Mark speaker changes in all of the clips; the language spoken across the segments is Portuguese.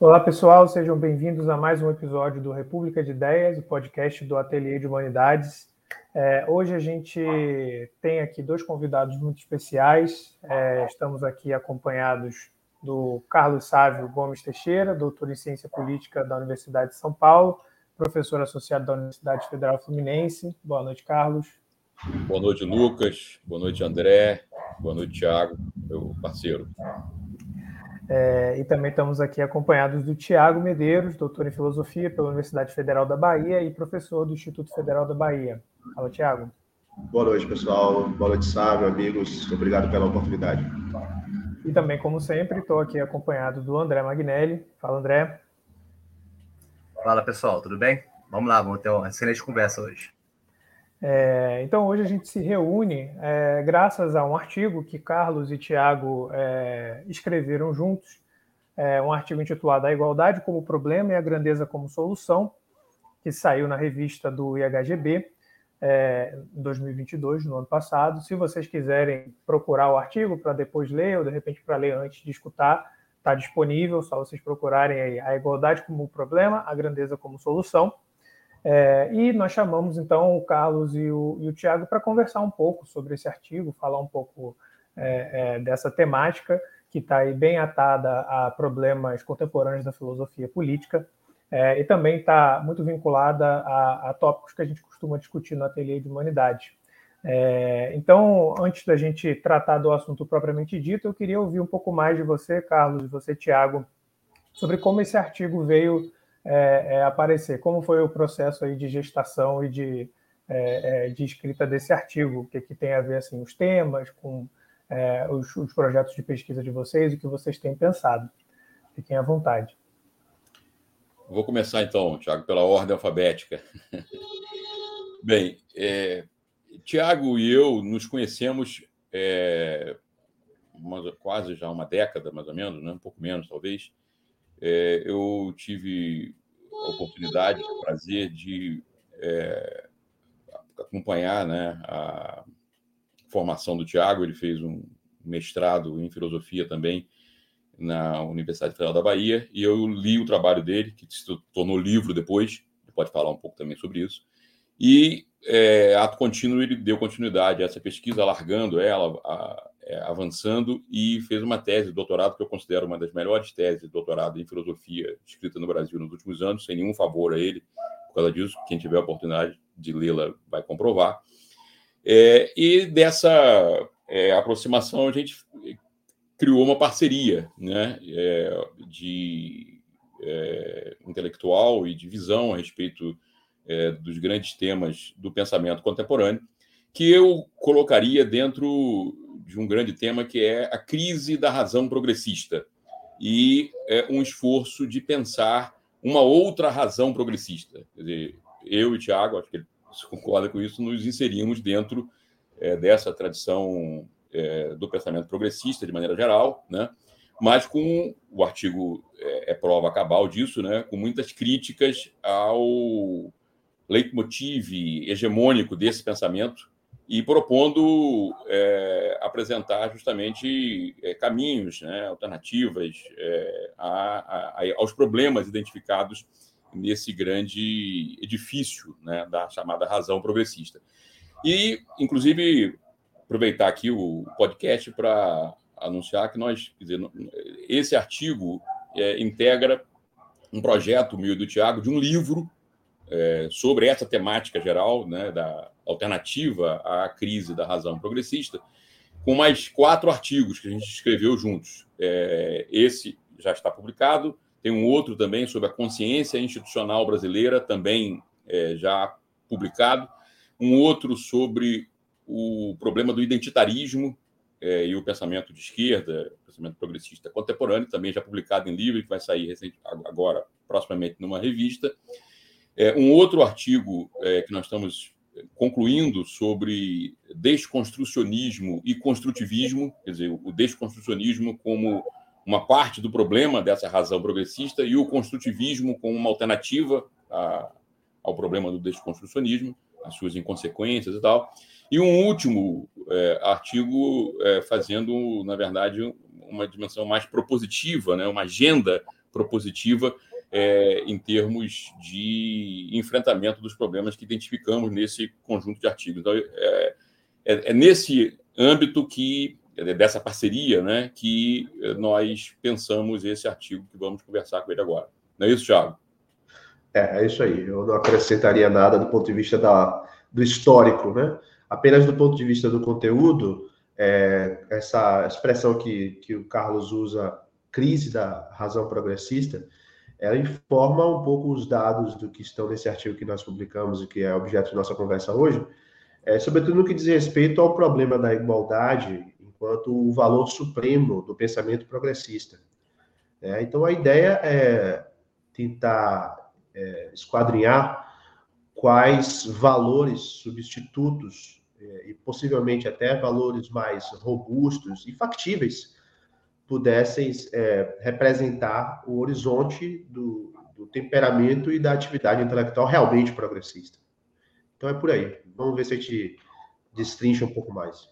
Speaker 1: Olá, pessoal, sejam bem-vindos a mais um episódio do República de Ideias, o podcast do Ateliê de Humanidades. É, hoje a gente tem aqui dois convidados muito especiais. É, estamos aqui acompanhados do Carlos Sávio Gomes Teixeira, doutor em Ciência Política da Universidade de São Paulo, professor associado da Universidade Federal Fluminense. Boa noite, Carlos.
Speaker 2: Boa noite, Lucas. Boa noite, André. Boa noite, Tiago, meu parceiro.
Speaker 1: É, e também estamos aqui acompanhados do Tiago Medeiros, doutor em Filosofia pela Universidade Federal da Bahia e professor do Instituto Federal da Bahia. Fala, Tiago.
Speaker 3: Boa noite, pessoal. Boa noite, Sábio, amigos. Obrigado pela oportunidade.
Speaker 1: E também, como sempre, estou aqui acompanhado do André Magnelli. Fala, André.
Speaker 4: Fala, pessoal. Tudo bem? Vamos lá, vamos ter uma excelente conversa hoje.
Speaker 1: É, então, hoje a gente se reúne é, graças a um artigo que Carlos e Tiago é, escreveram juntos, é, um artigo intitulado A Igualdade como Problema e a Grandeza como Solução, que saiu na revista do IHGB é, em 2022, no ano passado. Se vocês quiserem procurar o artigo para depois ler, ou de repente para ler antes de escutar, está disponível, só vocês procurarem aí A Igualdade como Problema, a Grandeza como Solução. É, e nós chamamos então o Carlos e o, e o Tiago para conversar um pouco sobre esse artigo, falar um pouco é, é, dessa temática que está aí bem atada a problemas contemporâneos da filosofia política é, e também está muito vinculada a, a, tópicos que a gente costuma discutir no ateliê de humanidade. É, então, antes da gente tratar do assunto propriamente dito, eu queria ouvir um pouco mais de você, Carlos, e você, Tiago, sobre como esse artigo veio é, é, aparecer. Como foi o processo aí de gestação e de, é, é de escrita desse artigo? O que, que tem a ver assim, os temas com é, os, os, projetos de pesquisa de vocês o que vocês têm pensado? Fiquem à vontade.
Speaker 2: Vou começar então, Tiago, pela ordem alfabética. Bem, é, Tiago e eu nos conhecemos uma, quase já uma década, mais ou menos, né? um pouco menos, talvez. É, eu tive a oportunidade, o prazer de é, acompanhar né, a formação do Tiago. Ele fez um mestrado em filosofia também na Universidade Federal da Bahia e eu li o trabalho dele, que se tornou livro depois. Ele pode falar um pouco também sobre isso. E, é, ato contínuo, ele deu continuidade a essa pesquisa, alargando ela, a, é, avançando e fez uma tese de doutorado que eu considero uma das melhores teses de doutorado em filosofia escrita no Brasil nos últimos anos, sem nenhum favor a ele por causa disso. Quem tiver a oportunidade de lê-la vai comprovar. É, e dessa é, aproximação a gente criou uma parceria né, é, de é, intelectual e de visão a respeito dos grandes temas do pensamento contemporâneo, que eu colocaria dentro de um grande tema que é a crise da razão progressista e é, um esforço de pensar uma outra razão progressista. Quer dizer, eu e Tiago, acho que ele concorda com isso, nos inserimos dentro é, dessa tradição é, do pensamento progressista de maneira geral, né? mas com o artigo é, é prova cabal disso, né? com muitas críticas ao leitmotiv hegemônico desse pensamento, e propondo é, apresentar justamente é, caminhos, né, alternativas é, a, a, aos problemas identificados nesse grande edifício né, da chamada razão progressista. E, inclusive, aproveitar aqui o podcast para anunciar que nós, dizer, esse artigo é, integra um projeto meu e do Tiago de um livro é, sobre essa temática geral, né, da alternativa à crise da razão progressista, com mais quatro artigos que a gente escreveu juntos. É, esse já está publicado, tem um outro também sobre a consciência institucional brasileira, também é, já publicado, um outro sobre o problema do identitarismo é, e o pensamento de esquerda, pensamento progressista contemporâneo, também já publicado em livro, que vai sair recente, agora, proximamente, numa revista. É, um outro artigo é, que nós estamos concluindo sobre desconstrucionismo e construtivismo, quer dizer, o desconstrucionismo como uma parte do problema dessa razão progressista e o construtivismo como uma alternativa a, ao problema do desconstrucionismo, as suas inconsequências e tal. E um último é, artigo é, fazendo, na verdade, uma dimensão mais propositiva, né, uma agenda propositiva é, em termos de enfrentamento dos problemas que identificamos nesse conjunto de artigos. Então, é, é, é nesse âmbito que dessa parceria, né, que nós pensamos esse artigo que vamos conversar com ele agora. Não é isso, Thiago?
Speaker 3: É, é isso aí. Eu não acrescentaria nada do ponto de vista da, do histórico, né? Apenas do ponto de vista do conteúdo, é, essa expressão que, que o Carlos usa, crise da razão progressista, ela informa um pouco os dados do que estão nesse artigo que nós publicamos e que é objeto de nossa conversa hoje, é, sobretudo no que diz respeito ao problema da igualdade enquanto o valor supremo do pensamento progressista. É, então, a ideia é tentar é, esquadrinhar quais valores substitutos é, e possivelmente até valores mais robustos e factíveis pudessem é, representar o horizonte do, do, temperamento e da atividade intelectual realmente progressista. Então é por aí. Vamos ver se a gente destrincha um pouco mais.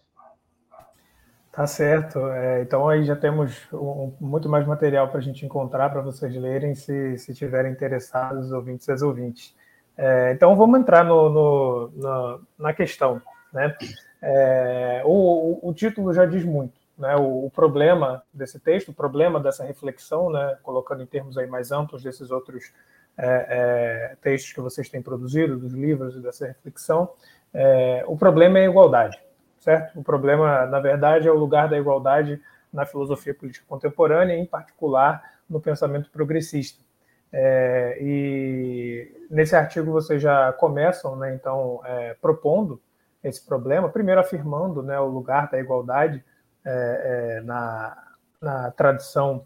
Speaker 1: Tá certo. É, então aí já temos um, muito mais material para a gente encontrar para vocês lerem, se, se tiverem interessados, ouvintes e as ouvintes. É, então vamos entrar no, no, na questão. Né? É, o, o, título já diz muito. Né? O, o, problema desse texto, o problema dessa reflexão, né? colocando em termos aí mais amplos desses outros é, é textos que vocês têm produzido, dos livros e dessa reflexão, é, o problema é a igualdade certo? O problema, na verdade, é o lugar da igualdade na filosofia política contemporânea, em particular no pensamento progressista. É, e nesse artigo vocês já começam, né, então, é, propondo esse problema, primeiro afirmando né, o lugar da igualdade é, é na, na tradição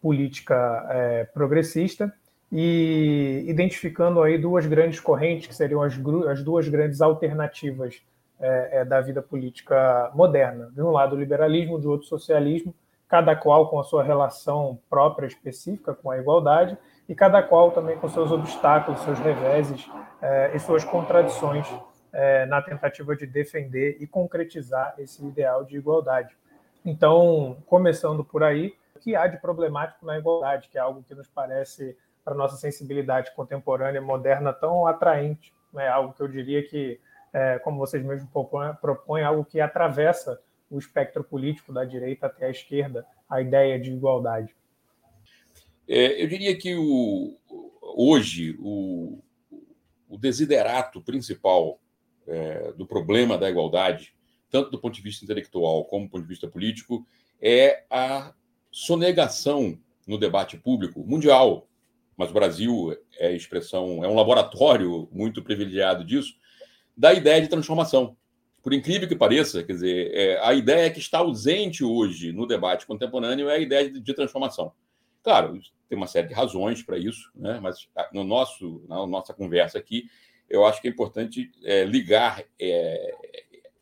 Speaker 1: política é, progressista e identificando aí duas grandes correntes, que seriam as, as duas grandes alternativas é, é, da vida política moderna. De um lado, o liberalismo, de outro, o socialismo, cada qual com a sua relação própria específica com a igualdade e cada qual também com seus obstáculos, seus reveses é, e suas contradições na tentativa de defender e concretizar esse ideal de igualdade. Então, começando por aí, o que há de problemático na igualdade, que é algo que nos parece, para nossa sensibilidade contemporânea moderna, tão atraente, né? algo que eu diria que é, como vocês mesmos propõem, propõem, algo que atravessa o espectro político da direita até a esquerda, a ideia de igualdade?
Speaker 2: É, eu diria que o, hoje o, o desiderato principal é, do problema da igualdade, tanto do ponto de vista intelectual como do ponto de vista político, é a sonegação no debate público mundial. Mas o Brasil é expressão, é um laboratório muito privilegiado disso, da ideia de transformação. Por incrível que pareça, quer dizer, é, a ideia que está ausente hoje no debate contemporâneo é a ideia de, de transformação. Claro, tem uma série de razões para isso, né? mas no nosso, na nossa conversa aqui, eu acho que é importante é, ligar é,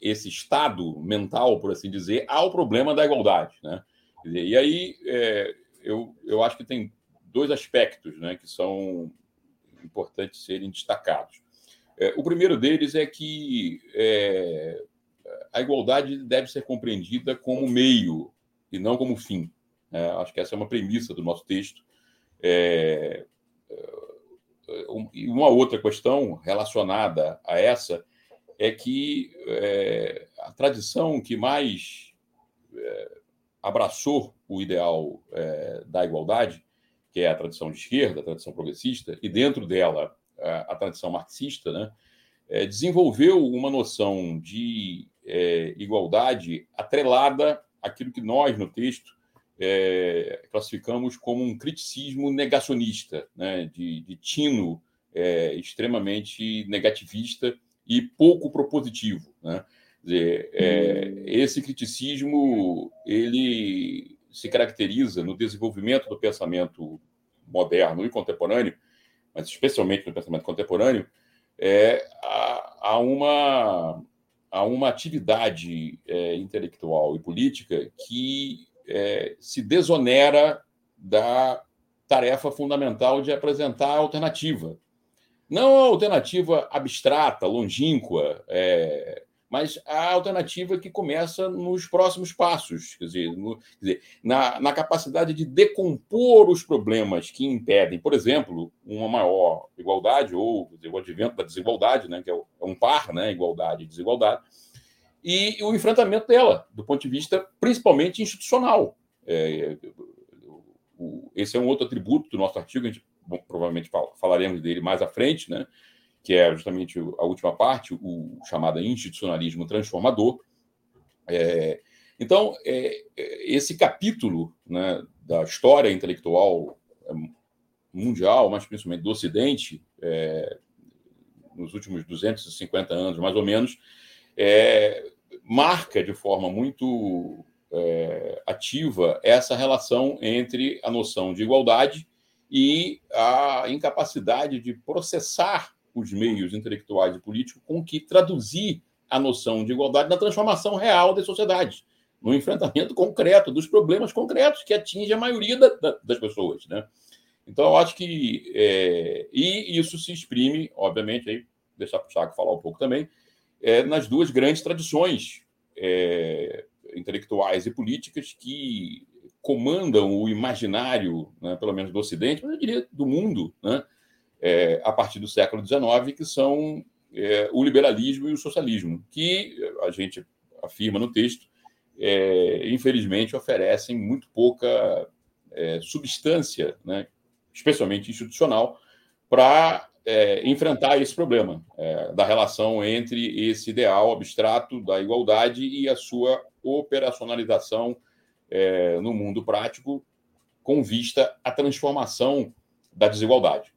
Speaker 2: esse estado mental, por assim dizer, ao problema da igualdade. Né? E aí é, eu, eu acho que tem dois aspectos né, que são importantes serem destacados. É, o primeiro deles é que é, a igualdade deve ser compreendida como meio e não como fim. É, acho que essa é uma premissa do nosso texto. É, é uma outra questão relacionada a essa é que é, a tradição que mais é, abraçou o ideal da igualdade, que é a tradição de esquerda, a tradição progressista, e dentro dela a, tradição marxista, né, é, desenvolveu uma noção de é, igualdade atrelada àquilo que nós, no texto, é, classificamos como um criticismo negacionista, né, de, de tino é, extremamente negativista e pouco propositivo. Né? É, esse criticismo ele se caracteriza no desenvolvimento do pensamento moderno e contemporâneo mas especialmente no pensamento contemporâneo, é, há, há uma, há uma atividade é, intelectual e política que é, se desonera da tarefa fundamental de apresentar a alternativa. Não a alternativa abstrata, longínqua, é, mas a alternativa que começa nos próximos passos, quer dizer, no, quer dizer na, na, capacidade de decompor os problemas que impedem, por exemplo, uma maior igualdade ou dizer, o advento da desigualdade, né, que é, é um par, né, igualdade e desigualdade, e o enfrentamento dela, do ponto de vista principalmente institucional. É, esse é um outro atributo do nosso artigo, a gente bom, provavelmente falaremos dele mais à frente, né? que é justamente a última parte, o chamado institucionalismo transformador. É, então, é, é, esse capítulo né, da história intelectual é, mundial, mas principalmente do Ocidente, é, nos últimos 250 anos, mais ou menos, é, marca de forma muito ativa essa relação entre a noção de igualdade e a incapacidade de processar os meios intelectuais e políticos com que traduzir a noção de igualdade na transformação real das sociedades, no enfrentamento concreto dos problemas concretos que atingem a maioria da, da, das pessoas, né? Então, eu acho que é, e isso se exprime, obviamente, aí deixar para o Chaco falar um pouco também, é, nas duas grandes tradições é, intelectuais e políticas que comandam o imaginário, né, pelo menos do Ocidente, mas eu diria do mundo, né, é, a partir do século XIX, que são é, o liberalismo e o socialismo, que a gente afirma no texto, é, infelizmente oferecem muito pouca é, substância, né, especialmente institucional, para é, enfrentar esse problema é, da relação entre esse ideal abstrato da igualdade e a sua operacionalização é, no mundo prático, com vista à transformação da desigualdade.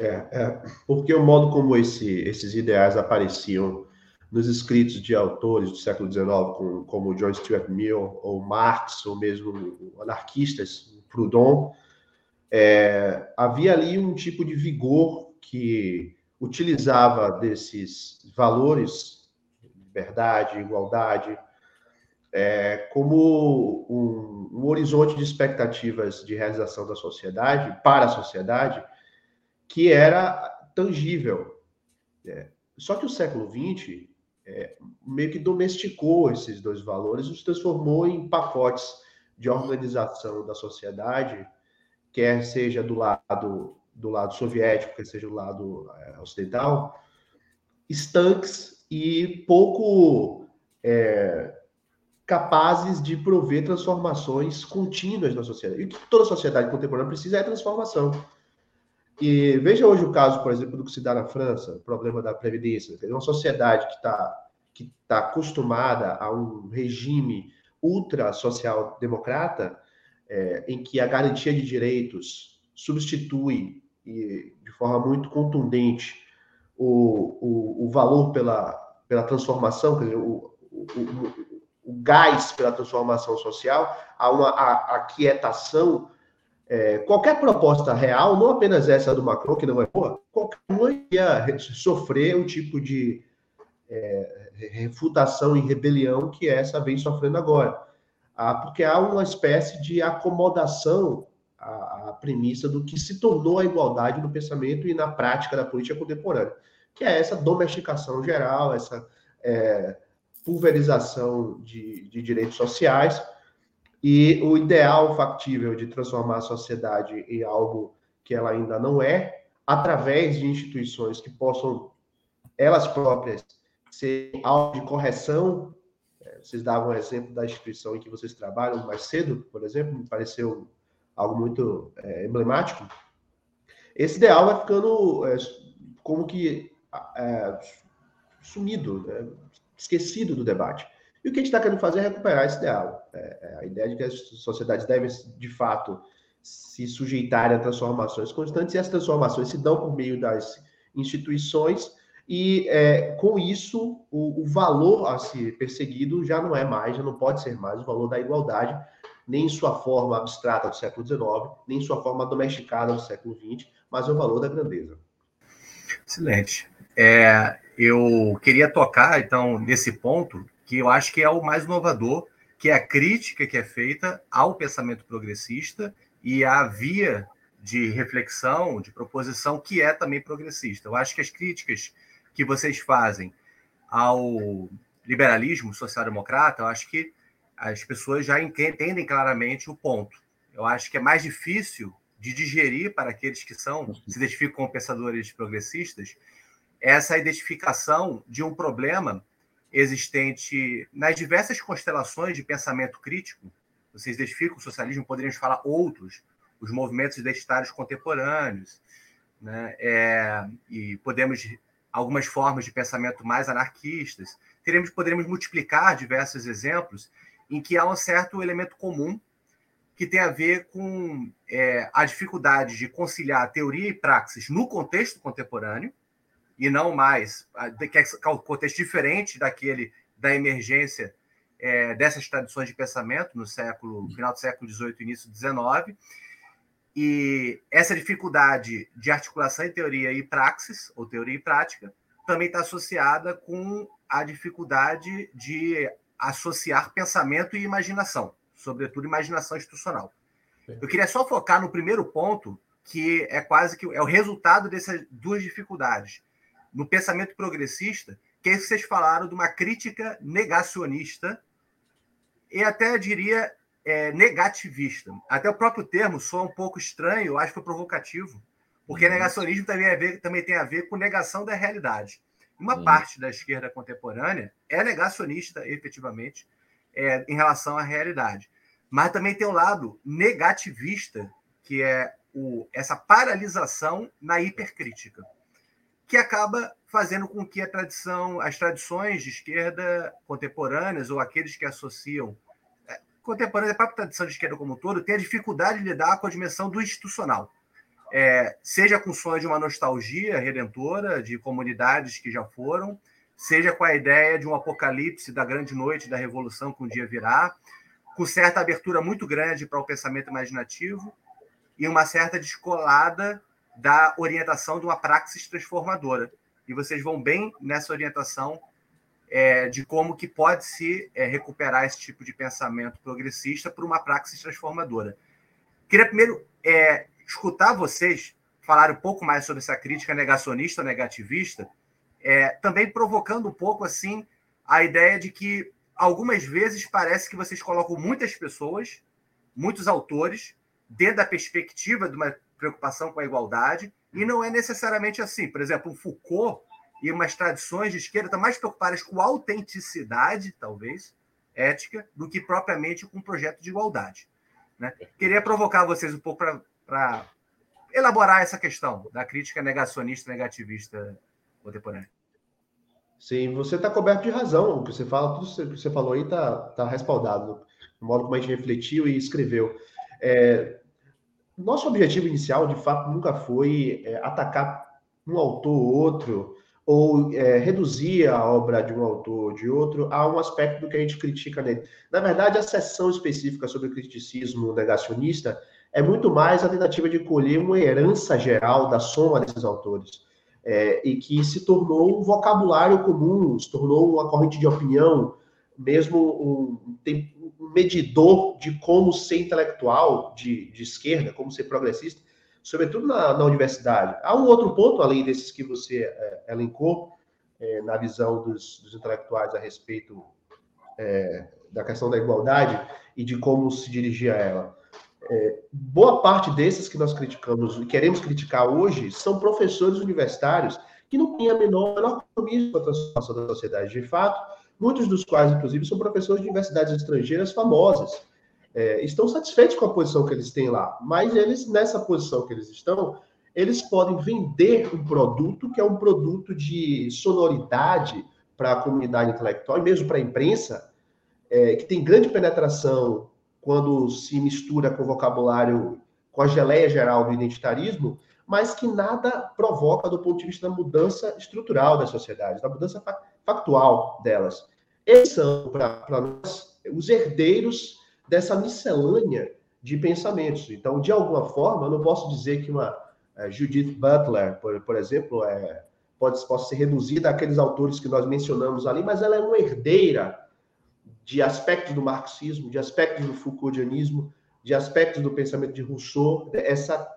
Speaker 3: É, é, porque o modo como esse, esses ideais apareciam nos escritos de autores do século XIX, como, como John Stuart Mill, ou Marx, ou mesmo anarquistas, Proudhon, é, havia ali um tipo de vigor que utilizava desses valores, liberdade, igualdade, é, como um, um, horizonte de expectativas de realização da sociedade, para a sociedade, que era tangível. É, só que o século XX é, meio que domesticou esses dois valores, os transformou em pacotes de organização da sociedade quer seja do lado do lado soviético, quer seja do lado é, ocidental, estanques e pouco é, capazes de prover transformações contínuas na sociedade. E o que toda sociedade contemporânea precisa é transformação. E veja hoje o caso, por exemplo, do que se dá na França, o problema da previdência. Uma sociedade que está que tá acostumada a um regime ultra social democrata é, em que a garantia de direitos substitui e, de forma muito contundente o, o, o valor pela, pela transformação, quer dizer, o, o, o, gás pela transformação social, há uma a, aquietação. É, qualquer proposta real, não apenas essa do Macron, que não é boa, qualquer uma ia sofrer um tipo de é, refutação e rebelião que essa vem sofrendo agora ah, porque há uma espécie de acomodação à, à, premissa do que se tornou a igualdade no pensamento e na prática da política contemporânea, que é essa domesticação geral, essa é, pulverização de, de direitos sociais e o ideal factível de transformar a sociedade em algo que ela ainda não é, através de instituições que possam elas próprias ser alvo de correção vocês davam o exemplo da instituição em que vocês trabalham mais cedo, por exemplo, me pareceu algo muito é, emblemático. Esse ideal vai ficando é, como que é, sumido, né? Esquecido do debate. E o que a gente está querendo fazer é recuperar esse ideal. É, é, a ideia de que as sociedades devem, de fato, se sujeitarem a transformações constantes, e as transformações se dão por meio das instituições e é, com isso o, o, valor a ser perseguido já não é mais, já não pode ser mais o valor da igualdade, nem em sua forma abstrata do século XIX, nem em sua forma domesticada do século XX, mas o valor da grandeza.
Speaker 4: Excelente. É, eu queria tocar, então, nesse ponto, que eu acho que é o mais inovador, que é a crítica que é feita ao pensamento progressista e à via de reflexão, de proposição, que é também progressista. Eu acho que as críticas que vocês fazem ao liberalismo social-democrata, eu acho que as pessoas já entendem claramente o ponto. Eu acho que é mais difícil de digerir para aqueles que são se identificam como pensadores progressistas essa identificação de um problema existente nas diversas constelações de pensamento crítico. Vocês identificam o socialismo, poderíamos falar outros, os movimentos identitários contemporâneos, né? É, e podemos algumas formas de pensamento mais anarquistas. Teremos, poderemos multiplicar diversos exemplos em que há um certo elemento comum que tem a ver com é, a dificuldade de conciliar teoria e praxis no contexto contemporâneo, e não mais, que é um contexto diferente daquele da emergência é, dessas tradições de pensamento no século final do século XVIII, início XIX, e essa dificuldade de articulação em teoria e praxis, ou teoria e prática, também está associada com a dificuldade de associar pensamento e imaginação, sobretudo imaginação institucional. Eu queria só focar no primeiro ponto, que é quase que é o resultado dessas duas dificuldades. No pensamento progressista, que é isso que vocês falaram de uma crítica negacionista e até diria é, negativista. Até o próprio termo soa um pouco estranho, eu acho que foi provocativo, porque uhum. negacionismo também, é ver, também tem a ver com negação da realidade. Uma uhum. parte da esquerda contemporânea é negacionista, efetivamente, é, em relação à realidade. Mas também tem o um lado negativista, que é o, essa paralisação na hipercrítica, que acaba fazendo com que a tradição, as tradições de esquerda contemporâneas ou aqueles que associam é, contemporâneas, a própria tradição de esquerda como um todo, tenha dificuldade de lidar com a dimensão do institucional. É, seja com sonho de uma nostalgia redentora de comunidades que já foram, seja com a ideia de um apocalipse da grande noite da revolução que um dia virá, com certa abertura muito grande para o pensamento imaginativo e uma certa descolada da orientação de uma praxis transformadora. E vocês vão bem nessa orientação é, de como que pode se é, recuperar esse tipo de pensamento progressista por uma praxis transformadora. Queria primeiro é, escutar vocês falar um pouco mais sobre essa crítica negacionista, negativista, é, também provocando um pouco assim a ideia de que algumas vezes parece que vocês colocam muitas pessoas, muitos autores, dentro da perspectiva de uma preocupação com a igualdade, e não é necessariamente assim. Por exemplo, o Foucault e umas tradições de esquerda estão mais preocupadas com autenticidade, talvez, ética, do que propriamente com um projeto de igualdade. Né? Queria provocar vocês um pouco para elaborar essa questão da crítica negacionista negativista contemporânea.
Speaker 3: Sim, você está coberto de razão. O que você fala, tudo que você falou aí está tá respaldado no modo como a gente refletiu e escreveu. É, nosso objetivo inicial, de fato, nunca foi é, atacar um autor ou outro, ou é, reduzir a obra de um autor ou de outro a um aspecto do que a gente critica nele. Na verdade, a sessão específica sobre o criticismo negacionista é muito mais a tentativa de colher uma herança geral da soma desses autores. É, e que se tornou um vocabulário comum, se tornou uma corrente de opinião, mesmo um, um medidor de como ser intelectual de, de, esquerda, como ser progressista, sobretudo na, na, universidade. Há um outro ponto, além desses que você é, elencou, é, na visão dos, dos, intelectuais a respeito é, da questão da igualdade e de como se dirigir a ela. É, boa parte desses que nós criticamos e queremos criticar hoje são professores universitários que não têm a menor, menor compromisso com a transformação da sociedade. De fato, muitos dos quais, inclusive, são professores de universidades estrangeiras famosas. É, estão satisfeitos com a posição que eles têm lá, mas eles, nessa posição que eles estão, eles podem vender um produto que é um produto de sonoridade para a comunidade intelectual e mesmo para a imprensa, é, que tem grande penetração quando se mistura com o vocabulário, com a geleia geral do identitarismo, mas que nada provoca do ponto de vista da mudança estrutural das sociedades, da mudança factual delas. Esses são, para nós, os herdeiros dessa miscelânea de pensamentos. Então, de alguma forma, eu não posso dizer que uma é, Judith Butler, por, por exemplo, é, pode, pode ser reduzida àqueles autores que nós mencionamos ali, mas ela é uma herdeira de aspectos do marxismo, de aspectos do Foucauldianismo, de aspectos do pensamento de Rousseau, essa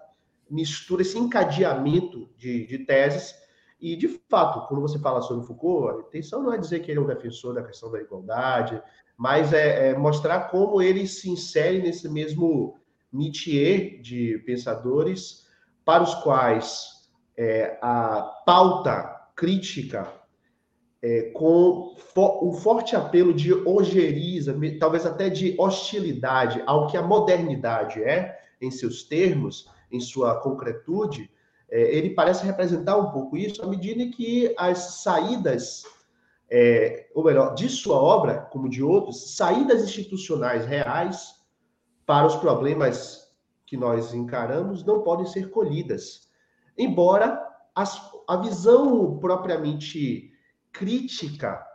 Speaker 3: mistura, esse encadeamento de, de teses, E, de fato, quando você fala sobre Foucault, a intenção não é dizer que ele é um defensor da questão da igualdade, mas é, é mostrar como ele se insere nesse mesmo métier de pensadores para os quais é, a pauta crítica é, com um forte apelo de ojeriza, talvez até de hostilidade ao que a modernidade é, em seus termos, em sua concretude, é, ele parece representar um pouco isso à medida que as saídas, é, ou melhor, de sua obra, como de outros, saídas institucionais reais para os problemas que nós encaramos não podem ser colhidas. Embora as, a visão propriamente crítica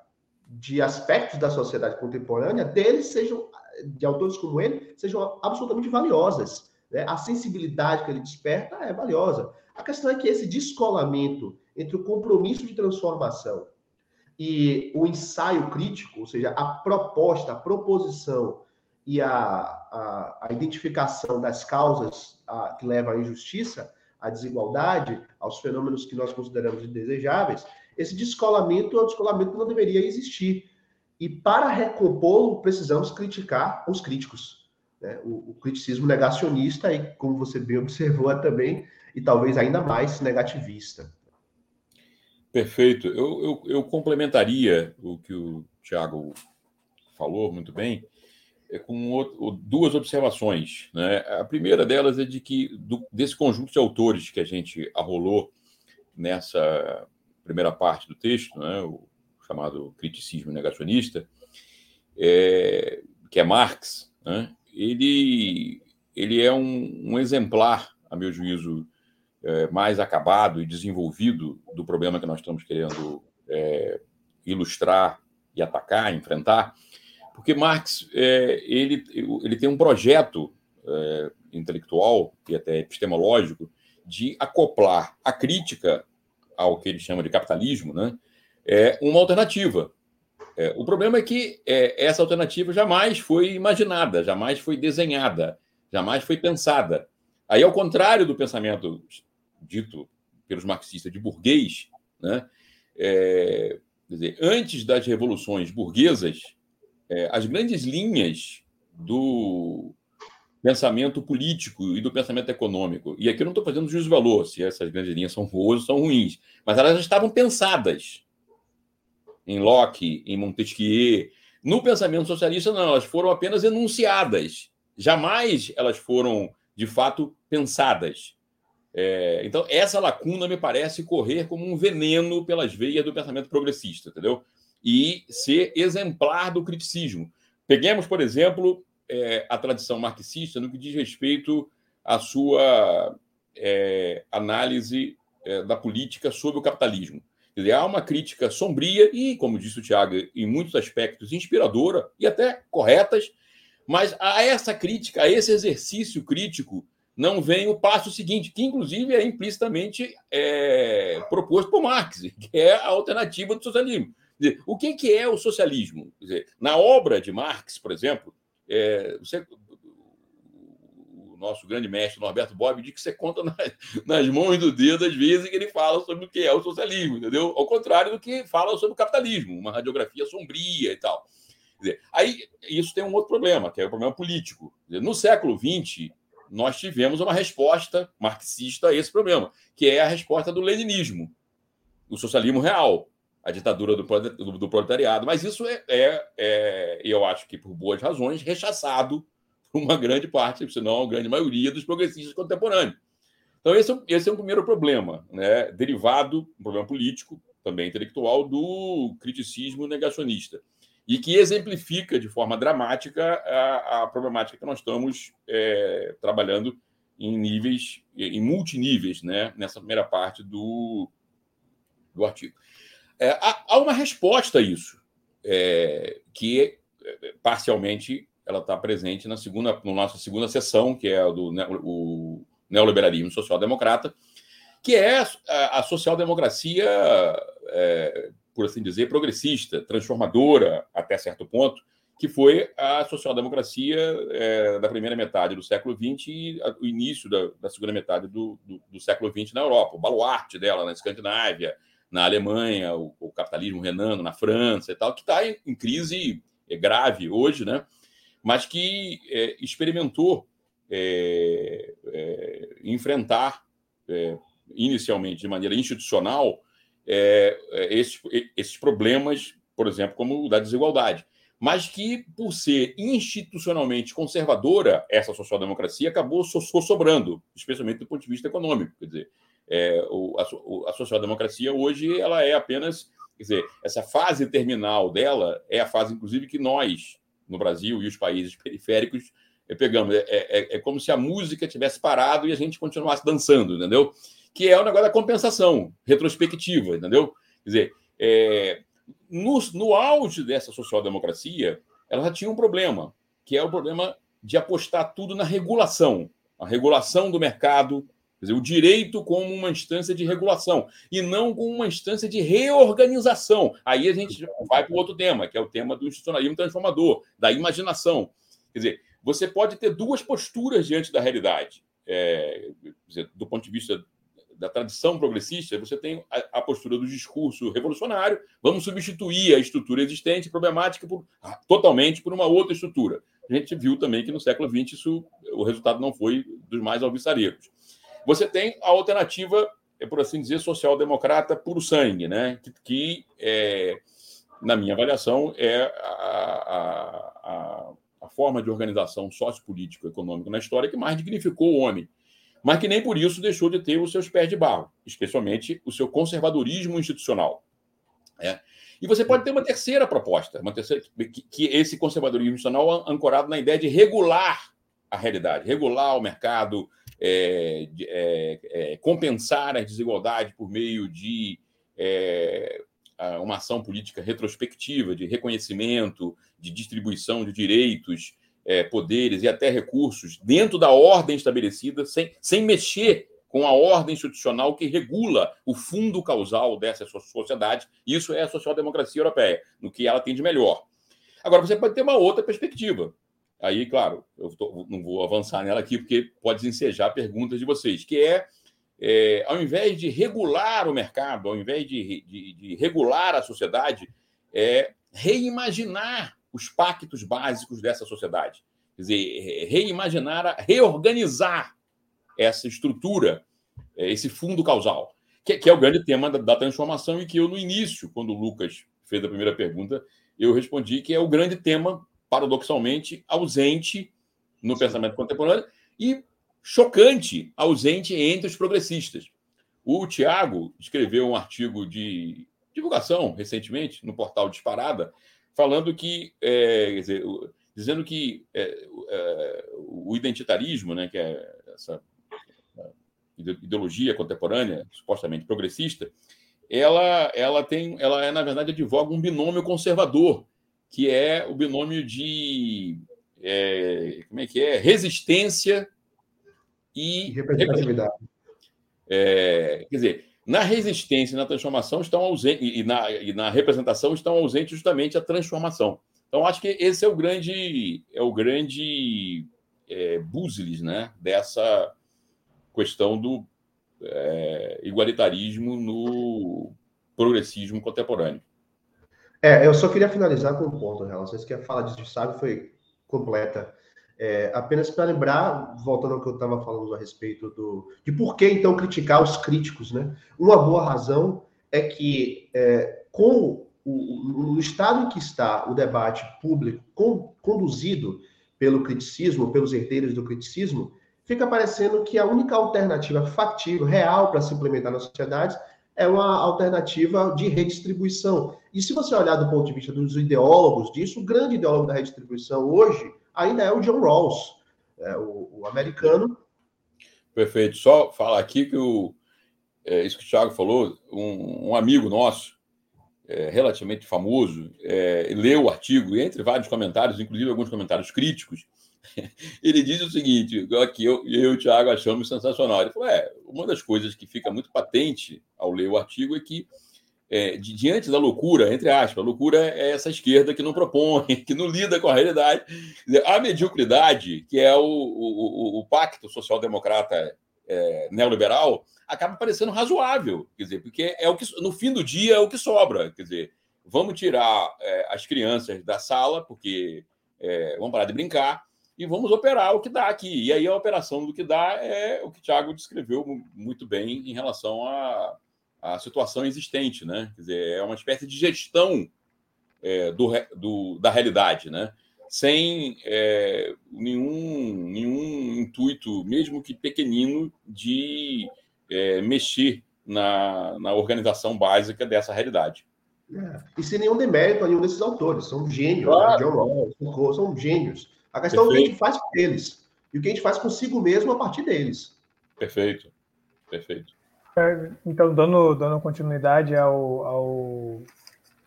Speaker 3: de aspectos da sociedade contemporânea deles sejam, de autores como ele, sejam absolutamente valiosas. Né? A sensibilidade que ele desperta é valiosa. A questão é que esse descolamento entre o compromisso de transformação e o ensaio crítico, ou seja, a proposta, a proposição e a, a, a identificação das causas a, que levam à injustiça, à desigualdade, aos fenômenos que nós consideramos indesejáveis, esse descolamento é um descolamento que não deveria existir. E para recompô-lo, precisamos criticar os críticos. Né? O, o, criticismo negacionista, e como você bem observou, é também, e talvez ainda mais negativista.
Speaker 2: Perfeito. Eu, eu, eu complementaria o que o Tiago falou muito bem é, com outro, duas observações. Né? A primeira delas é de que, do, desse conjunto de autores que a gente arrolou nessa primeira parte do texto, né, o chamado criticismo negacionista, é, que é Marx, né, ele, ele é um, um, exemplar, a meu juízo, é, mais acabado e desenvolvido do problema que nós estamos querendo é, ilustrar e atacar, enfrentar, porque Marx é, ele, ele tem um projeto é, intelectual e até epistemológico de acoplar a crítica ao que ele chama de capitalismo, né, é uma alternativa. É, o problema é que é, essa alternativa jamais foi imaginada, jamais foi desenhada, jamais foi pensada. Aí, ao contrário do pensamento dito pelos marxistas de burguês, né, é, dizer, antes das revoluções burguesas, é, as grandes linhas do pensamento político e do pensamento econômico. E aqui eu não estou fazendo juízo de valor, se essas grandes linhas são boas ou são ruins, mas elas já estavam pensadas em Locke, em Montesquieu. No pensamento socialista, não, elas foram apenas enunciadas. Jamais elas foram, de fato, pensadas. É, então, essa lacuna me parece correr como um veneno pelas veias do pensamento progressista, entendeu? E ser exemplar do criticismo. Peguemos, por exemplo, é, a tradição marxista no que diz respeito à sua é, análise é, da política sobre o capitalismo. Quer dizer, há uma crítica sombria e, como disse o Tiago, em muitos aspectos inspiradora e até corretas, mas a essa crítica, a esse exercício crítico, não vem o passo seguinte, que inclusive é implicitamente é, proposto por Marx, que é a alternativa do socialismo. Dizer, o que, que é o socialismo? Dizer, na obra de Marx, por exemplo, é, você, nosso grande mestre Norberto Bob diz que você conta nas, nas mãos do dedo as vezes que ele fala sobre o que é o socialismo, entendeu? Ao contrário do que fala sobre o capitalismo, uma radiografia sombria e tal. Dizer, aí isso tem um outro problema, que é o problema político. Dizer, no século XX, nós tivemos uma resposta marxista a esse problema, que é a resposta do leninismo, o socialismo real a ditadura do, do, do proletariado. Mas isso é, é, é, eu acho que por boas razões, rechaçado uma grande parte, se não a grande maioria dos progressistas contemporâneos. Então, esse, é esse é um primeiro problema, né? derivado, um problema político, também intelectual, do criticismo negacionista. E que exemplifica de forma dramática a, a problemática que nós estamos é, trabalhando em níveis, em multiníveis, né? nessa primeira parte do, do artigo. É, há, há, uma resposta a isso, é, que é, parcialmente ela está presente na segunda, na nossa segunda sessão, que é do o neoliberalismo social-democrata, que é a, a social-democracia, é, por assim dizer, progressista, transformadora até certo ponto, que foi a social-democracia é, da primeira metade do século XX e o início da, da segunda metade do, do, do, século XX na Europa, o baluarte dela na Escandinávia, na Alemanha, o, o capitalismo renando na França e tal, que está em, em, crise é, grave hoje, né? Mas que é, experimentou é, é, enfrentar é, inicialmente de maneira institucional esses, esses problemas, por exemplo, como o da desigualdade mas que, por ser institucionalmente conservadora, essa social-democracia acabou so sobrando, especialmente do ponto de vista econômico. Quer dizer, é, o, a, a social-democracia hoje ela é apenas. Quer dizer, essa fase terminal dela é a fase, inclusive, que nós, no Brasil e os países periféricos, é, pegamos. É, é, é como se a música tivesse parado e a gente continuasse dançando, entendeu? Que é o negócio da compensação retrospectiva, entendeu? Quer dizer, é, no, no auge dessa social-democracia, ela já tinha um problema, que é o problema de apostar tudo na regulação, a regulação do mercado, dizer, o direito como uma instância de regulação e não como uma instância de reorganização. Aí a gente vai para o outro tema, que é o tema do institucionalismo transformador, da imaginação. Quer dizer, você pode ter duas posturas diante da realidade. É, dizer, do ponto de vista da tradição progressista, você tem a, a, postura do discurso revolucionário, vamos substituir a estrutura existente, problemática, por, ah, totalmente por uma outra estrutura. A gente viu também que no século XX isso, o resultado não foi dos mais alvissareiros. Você tem a alternativa, é por assim dizer, social-democrata puro sangue, né? que, que é, na minha avaliação, é a, a, a forma de organização sociopolítico-econômica na história que mais dignificou o homem mas que nem por isso deixou de ter os seus pés de barro, especialmente o seu conservadorismo institucional. É. E você pode ter uma terceira proposta, uma terceira, que, que esse conservadorismo institucional ancorado na ideia de regular a realidade, regular o mercado, é, é, é, compensar as desigualdades por meio de é, uma ação política retrospectiva, de reconhecimento, de distribuição de direitos, é, poderes e até recursos dentro da ordem estabelecida, sem, sem mexer com a ordem institucional que regula o fundo causal dessa sociedade. Isso é a social-democracia europeia, no que ela tem de melhor. Agora, você pode ter uma outra perspectiva. Aí, claro, eu tô, não vou avançar nela aqui, porque pode ensejar perguntas de vocês, que é, é ao invés de regular o mercado, ao invés de, de, de regular a sociedade, é reimaginar os pactos básicos dessa sociedade. Quer dizer, reimaginar, reorganizar essa estrutura, é, esse fundo causal, que, que é o grande tema da, da, transformação e que eu, no início, quando o Lucas fez a primeira pergunta, eu respondi que é o grande tema, paradoxalmente, ausente no pensamento contemporâneo e chocante, ausente entre os progressistas. O Tiago escreveu um artigo de divulgação recentemente no portal Disparada, falando que, é, dizer, dizendo que é, é, o identitarismo, né, que é essa ideologia contemporânea, supostamente progressista, ela, ela tem, ela é na verdade advoga um binômio conservador, que é o binômio de é, como é que é resistência e representatividade. É, quer dizer, na resistência e na transformação estão ausentes, e na, e na representação estão ausentes justamente a transformação. Então, acho que esse é o grande, é o grande é, busilis, né, dessa questão do é, igualitarismo no progressismo contemporâneo.
Speaker 3: É, eu só queria finalizar com um ponto. Não sei se quer falar disso, sabe, foi completa. É, apenas para lembrar, voltando ao que eu estava falando a respeito do, de por que então criticar os críticos, né? Uma boa razão é que é, com o, o, estado em que está o debate público com, conduzido pelo criticismo, pelos herdeiros do criticismo, fica parecendo que a única alternativa factível, real para se implementar na sociedade é uma alternativa de redistribuição. E se você olhar do ponto de vista dos ideólogos disso, o grande ideólogo da redistribuição hoje ainda é o John Rawls, é, o, o, americano.
Speaker 2: Perfeito. Só falar aqui que o, é, isso que o Thiago falou, um, um amigo nosso, é, relativamente famoso, é, leu o artigo, e entre vários comentários, inclusive alguns comentários críticos, ele diz o seguinte, que eu, eu e o Thiago achamos sensacional. Ele falou: é, uma das coisas que fica muito patente ao ler o artigo é que é, de, diante da loucura, entre aspas, a loucura é essa esquerda que não propõe, que não lida com a realidade. A mediocridade, que é o, o, o pacto social-democrata é, neoliberal, acaba parecendo razoável, quer dizer, porque é o que no fim do dia é o que sobra, quer dizer, vamos tirar é, as crianças da sala, porque é, vamos parar de brincar e vamos operar o que dá aqui. E aí a operação do que dá é o que o Thiago descreveu muito bem em relação à, à situação existente, né? Quer dizer, é uma espécie de gestão é, do, do, da realidade, né? sem é, nenhum, nenhum intuito, mesmo que pequenino, de é, mexer na, na organização básica dessa realidade.
Speaker 3: É. E sem nenhum demérito a nenhum desses autores. São gênios. Né? Claro. John Rawls, Foucault, são gênios. A questão Perfeito. é o que a gente faz com eles. E o que a gente faz consigo mesmo a partir deles.
Speaker 2: Perfeito. Perfeito.
Speaker 1: Então, dando, dando continuidade ao, ao,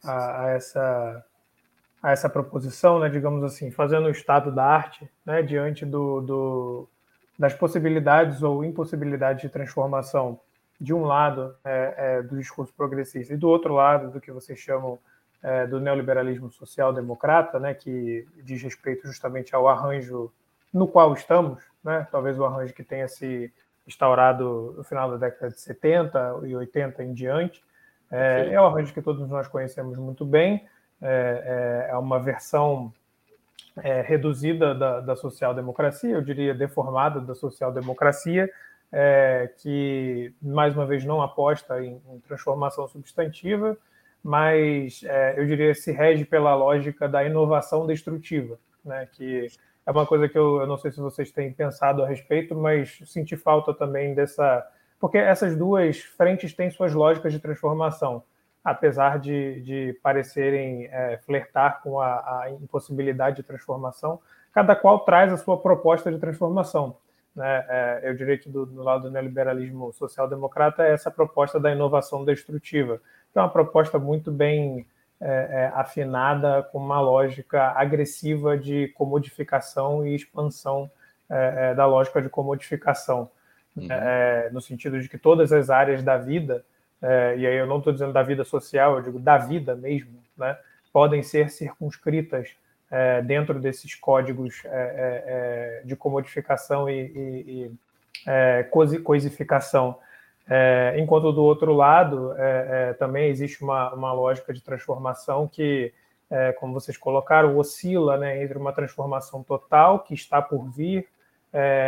Speaker 1: a, a essa a essa proposição, né, digamos assim, fazendo o estado da arte, né, diante do, do, das possibilidades ou impossibilidades de transformação, de um lado é, é, do discurso progressista e do outro lado do que vocês chamam é, do neoliberalismo social-democrata, né, que diz respeito justamente ao arranjo no qual estamos, né, talvez o arranjo que tenha se instaurado no final da década de 70 e 80 em diante, é, é o arranjo que todos nós conhecemos muito bem, é, é, é uma versão é, reduzida da, da social-democracia, eu diria deformada da social-democracia, é, que, mais uma vez, não aposta em, em transformação substantiva, mas é, eu diria se rege pela lógica da inovação destrutiva, né, que é uma coisa que eu, eu não sei se vocês têm pensado a respeito, mas senti falta também dessa. Porque essas duas frentes têm suas lógicas de transformação apesar de, de parecerem é, flertar com a, a, impossibilidade de transformação, cada qual traz a sua proposta de transformação. Né? É, eu diria que do, do lado do neoliberalismo social-democrata é essa proposta da inovação destrutiva, que é uma proposta muito bem é, é afinada com uma lógica agressiva de comodificação e expansão é, é, da lógica de comodificação, uhum. no sentido de que todas as áreas da vida é, e aí eu não estou dizendo da vida social, eu digo da vida mesmo, né, podem ser circunscritas é, dentro desses códigos é, é, é de comodificação e, e, e é, enquanto do outro lado também existe uma, uma lógica de transformação que, como vocês colocaram, oscila né, entre uma transformação total que está por vir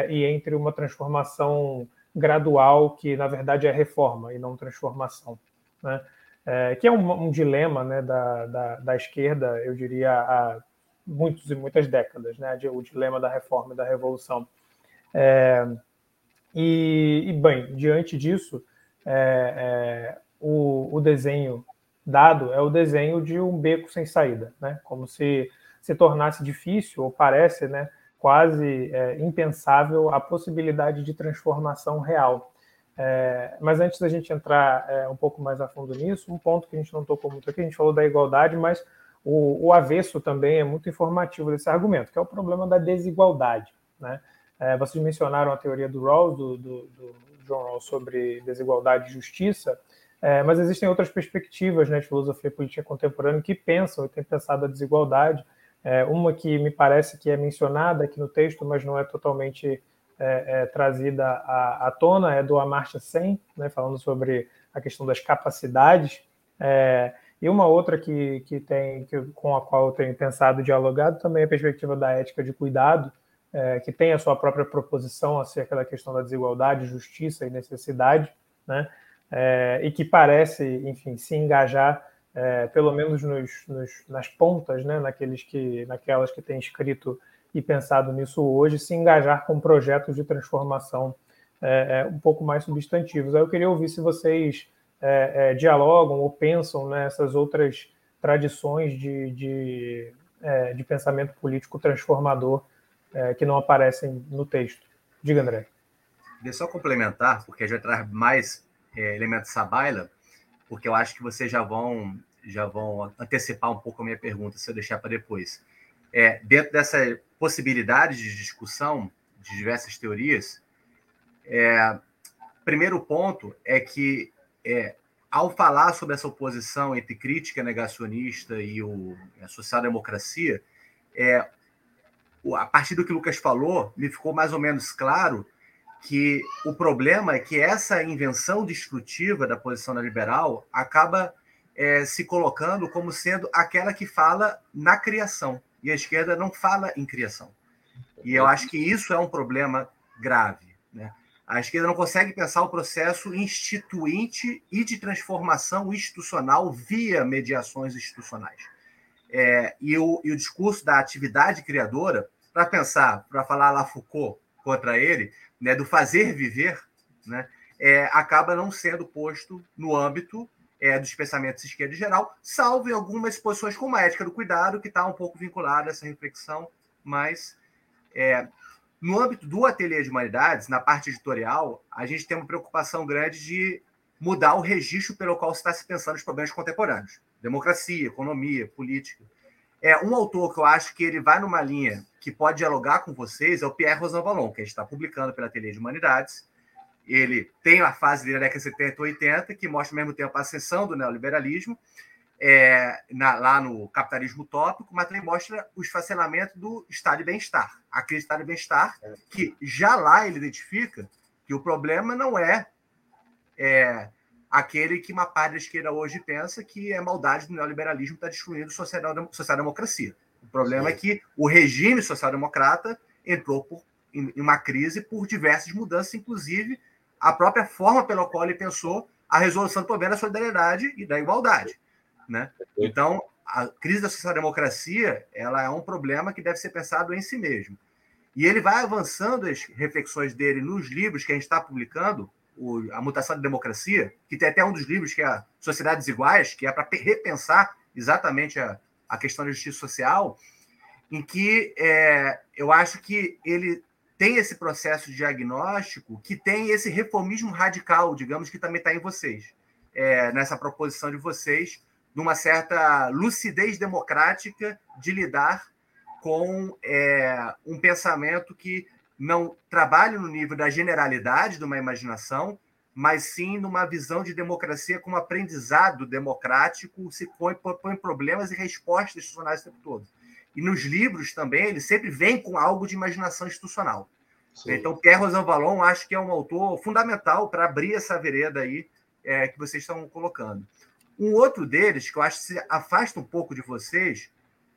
Speaker 1: e entre uma transformação gradual, que na verdade é reforma e não transformação. Né? É, que é um, um dilema né, da, da, da, esquerda, eu diria, há muitos e muitas décadas, né, o dilema da reforma e da revolução. E, e, bem, diante disso, é, é, o, o, desenho dado é o desenho de um beco sem saída, né, como se se tornasse difícil, ou parece, né, quase é, impensável a possibilidade de transformação real. É, mas antes da gente entrar é, um pouco mais a fundo nisso, um ponto que a gente não tocou muito aqui, a gente falou da igualdade, mas o, o avesso também é muito informativo desse argumento, que é o problema da desigualdade. Né? É, vocês mencionaram a teoria do Rawls, do, do, do John Rawls, sobre desigualdade e justiça, é, mas existem outras perspectivas né, de filosofia política contemporânea que pensam e têm pensado a desigualdade é, uma que me parece que é mencionada aqui no texto, mas não é totalmente é, é, trazida à, à, tona, é do Amartya Sen, né, falando sobre a questão das capacidades. É, e uma outra que, que tem, que, com a qual eu tenho pensado dialogado também é a perspectiva da ética de cuidado, é, que tem a sua própria proposição acerca da questão da desigualdade, justiça e necessidade, né, é, e que parece, enfim, se engajar é, pelo menos nos, nos, nas pontas, né, naqueles que, naquelas que têm escrito e pensado nisso hoje, se engajar com projetos de transformação é, é, um pouco mais substantivos. Aí eu queria ouvir se vocês é, dialogam ou pensam nessas outras tradições de, de, de pensamento político transformador que não aparecem no texto. Diga, André.
Speaker 4: Eu só complementar, porque vai trazer mais elementos da baila, porque eu acho que vocês já vão já vão antecipar um pouco a minha pergunta, se eu deixar para depois. É, dentro dessa possibilidade de discussão de diversas teorias, é, primeiro ponto é que é, ao falar sobre essa oposição entre crítica negacionista e o, a social-democracia, é, a partir do que o Lucas falou, me ficou mais ou menos claro que o problema é que essa invenção destrutiva da posição neoliberal acaba é, se colocando como sendo aquela que fala na criação, e a esquerda não fala em criação. E eu acho que isso é um problema grave. Né? A esquerda não consegue pensar o processo instituinte e de transformação institucional via mediações institucionais. É, e, o, e o discurso da atividade criadora, para pensar, para falar lá Foucault contra ele, né, do fazer viver, né, é, acaba não sendo posto no âmbito é, dos pensamentos esquerda em geral, salvo em algumas posições como a ética do cuidado, que está um pouco vinculada a essa reflexão, mas é, no âmbito do ateliê de humanidades, na parte editorial, a gente tem uma preocupação grande de mudar o registro pelo qual se está se pensando os problemas contemporâneos. Democracia, economia, política. É um autor que eu acho que ele vai numa linha que pode dialogar com vocês é o Pierre Rosanvallon, que a gente está publicando pela Ateliê de Humanidades. Ele tem a fase da década de 70 e 80, que mostra ao mesmo tempo a ascensão do neoliberalismo, é, na, lá no capitalismo utópico, mas também mostra o esfacelamento do estado de bem-estar. A crise do estado de bem-estar, que já lá ele identifica que o problema não é, é aquele que uma parte da esquerda hoje pensa que é maldade do neoliberalismo está destruindo a social-democracia. O problema Sim. é que o regime social-democrata entrou por, em, em uma crise por diversas mudanças, inclusive a própria forma pela qual ele pensou a resolução do problema da solidariedade e da igualdade. Né? Então, a crise da social-democracia ela é um problema que deve ser pensado em si mesmo. E ele vai avançando as reflexões dele nos livros que a gente está publicando, o, A Mutação da Democracia, que tem até um dos livros que é Sociedades Iguais, que é para repensar exatamente a, a questão da justiça social, em que é, eu acho que ele tem esse processo diagnóstico que tem esse reformismo radical, digamos, que também está em vocês, é, nessa proposição de vocês, numa certa lucidez democrática de lidar com é, um pensamento que não trabalha no nível da generalidade de uma imaginação, mas sim numa visão de democracia como aprendizado democrático, se põe, põe problemas e respostas institucionais o tempo todo. E nos livros também, ele sempre vem com algo de imaginação institucional. Sim. Então, Pierre Rosanvallon acho que é um autor fundamental para abrir essa vereda aí é, que vocês estão colocando. Um outro deles, que eu acho que se afasta um pouco de vocês,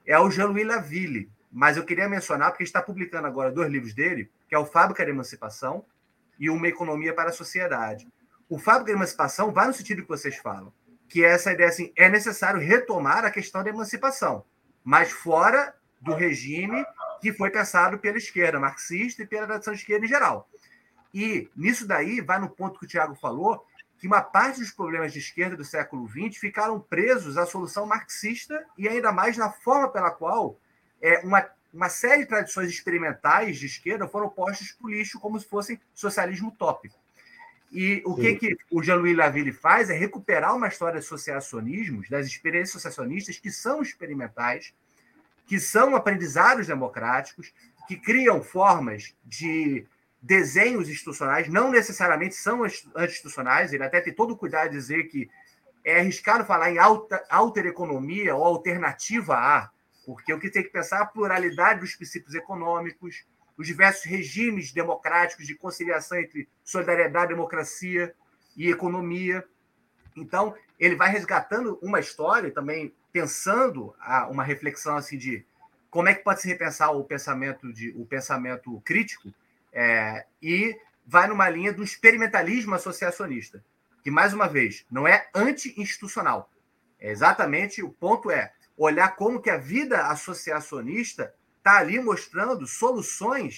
Speaker 4: é o Jean-Louis Laville. Mas eu queria mencionar, porque está publicando agora dois livros dele, que é o Fábrica de Emancipação e Uma Economia para a Sociedade. O Fábrica de Emancipação vai no sentido que vocês falam, que é essa ideia assim, é necessário retomar a questão da emancipação, mas fora do regime que foi pensado pela esquerda marxista e pela tradição esquerda em geral. E nisso daí vai no ponto que o Tiago falou, que uma parte dos problemas de esquerda do século XX ficaram presos à solução marxista e ainda mais na forma pela qual é, uma uma série de tradições experimentais de esquerda foram postas para o lixo como se fossem socialismo utópico. E o que, que o Jean-Louis Laville faz é recuperar uma história de associacionismos, das experiências associacionistas que são experimentais, que são aprendizados democráticos, que criam formas de desenhos institucionais, não necessariamente são institucionais, ele até tem todo o cuidado de dizer que é arriscado falar em alta, alter economia ou alternativa a, porque o que tem que pensar é a pluralidade dos princípios econômicos, os diversos regimes democráticos de conciliação entre solidariedade, democracia e economia. Então, ele vai resgatando uma história também pensando uma reflexão assim de como é que pode se repensar o pensamento de o pensamento crítico é, e vai numa linha do experimentalismo associacionista que mais uma vez não é anti-institucional é exatamente o ponto é olhar como que a vida associacionista está ali mostrando soluções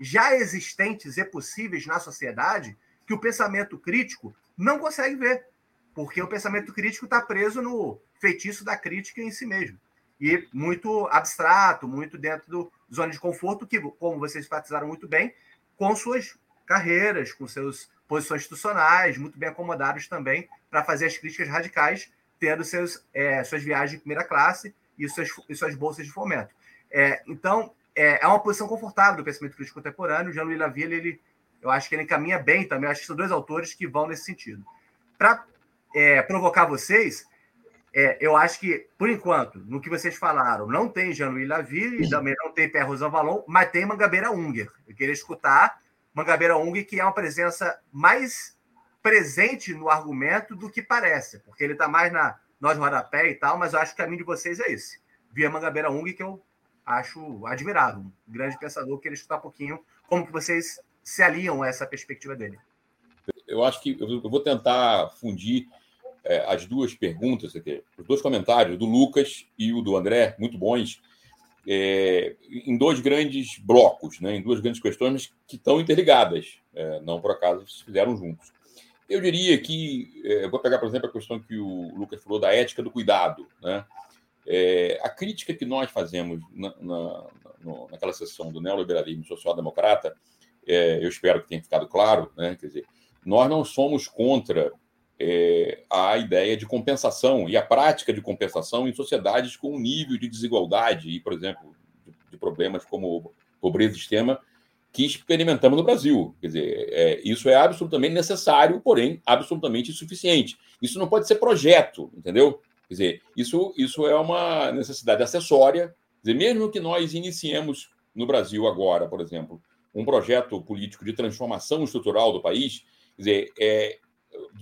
Speaker 4: já existentes e possíveis na sociedade que o pensamento crítico não consegue ver, porque o pensamento crítico está preso no feitiço da crítica em si mesmo. E muito abstrato, muito dentro do zona de conforto que, como vocês enfatizaram muito bem, com suas carreiras, com seus posições institucionais, muito bem acomodados também para fazer as críticas radicais tendo seus, é, suas viagens de primeira classe e suas, e suas bolsas de fomento. É, então, é, é, uma posição confortável do pensamento crítico contemporâneo. Jean-Louis Laville, ele, eu acho que ele encaminha bem também. Acho que são dois autores que vão nesse sentido. Para é, provocar vocês, é, eu acho que, por enquanto, no que vocês falaram, não tem Jean-Louis Laville e também não tem Pierre Rosanvallon, mas tem Mangabeira Unger. Eu queria escutar Mangabeira Ung, que é uma presença mais presente no argumento do que parece, porque ele está mais na nós rodapé e tal, mas eu acho que o caminho de vocês é esse. Via Mangabeira Ung, que eu acho admirável, um grande pensador, queria escutar um pouquinho como que vocês se aliam a essa perspectiva dele.
Speaker 2: Eu acho que eu vou tentar fundir é, as duas perguntas os dois comentários, do Lucas e o do André, muito bons, é, em dois grandes blocos, né, em duas grandes questões que estão interligadas, é, não por acaso se fizeram juntos. Eu diria que, é, vou pegar, por exemplo, a questão que o Lucas falou da ética do cuidado. Né? É, a crítica que nós fazemos na, na, naquela sessão do neoliberalismo social-democrata, é, eu espero que tenha ficado claro, né? quer dizer, nós não somos contra é, a ideia de compensação e a prática de compensação em sociedades com um nível de desigualdade e, por exemplo, de, de problemas como pobreza extrema que experimentamos no Brasil. Quer dizer, é, isso é absolutamente necessário, porém absolutamente insuficiente. Isso não pode ser projeto, entendeu? Quer dizer, isso, isso é uma necessidade acessória. Quer dizer, mesmo que nós iniciemos no Brasil agora, por exemplo, um projeto político de transformação estrutural do país, quer dizer, é,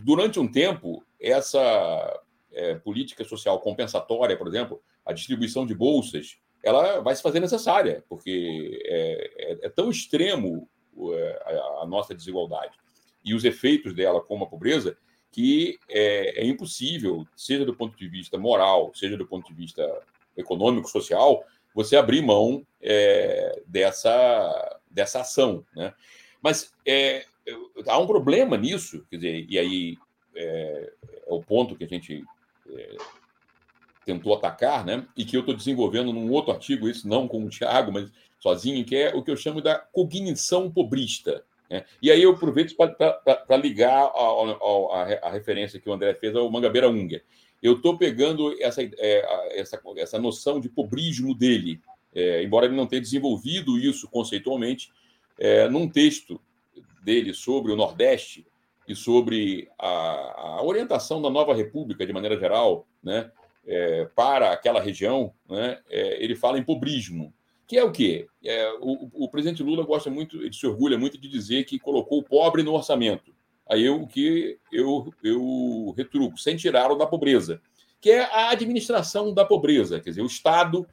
Speaker 2: durante um tempo, essa é, política social compensatória, por exemplo, a distribuição de bolsas, ela vai se fazer necessária, porque é, é, é tão extremo é, a, a, nossa desigualdade e os efeitos dela, como a pobreza, que é, é, impossível, seja do ponto de vista moral, seja do ponto de vista econômico, social, você abrir mão é, dessa, dessa ação. Né? Mas há um problema nisso, quer dizer, e aí é, é o ponto que a gente é, tentou atacar, né? E que eu estou desenvolvendo num outro artigo, isso não com o Tiago, mas sozinho, que é o que eu chamo da cognição pobrista. Né? E aí eu aproveito para ligar a, referência que o André fez ao Mangabeira Unger. Eu estou pegando essa, é, essa, essa noção de pobrismo dele, é, embora ele não tenha desenvolvido isso conceitualmente, é, num texto dele sobre o Nordeste e sobre a, a orientação da nova República, de maneira geral, né, é, para aquela região, né, é, ele fala em pobrismo, que é o quê? É, o, o, presidente Lula gosta muito, ele se orgulha muito de dizer que colocou o pobre no orçamento. Aí eu, o que eu, eu retruco, sem tirá-lo da pobreza, que é a administração da pobreza. Quer dizer, o Estado,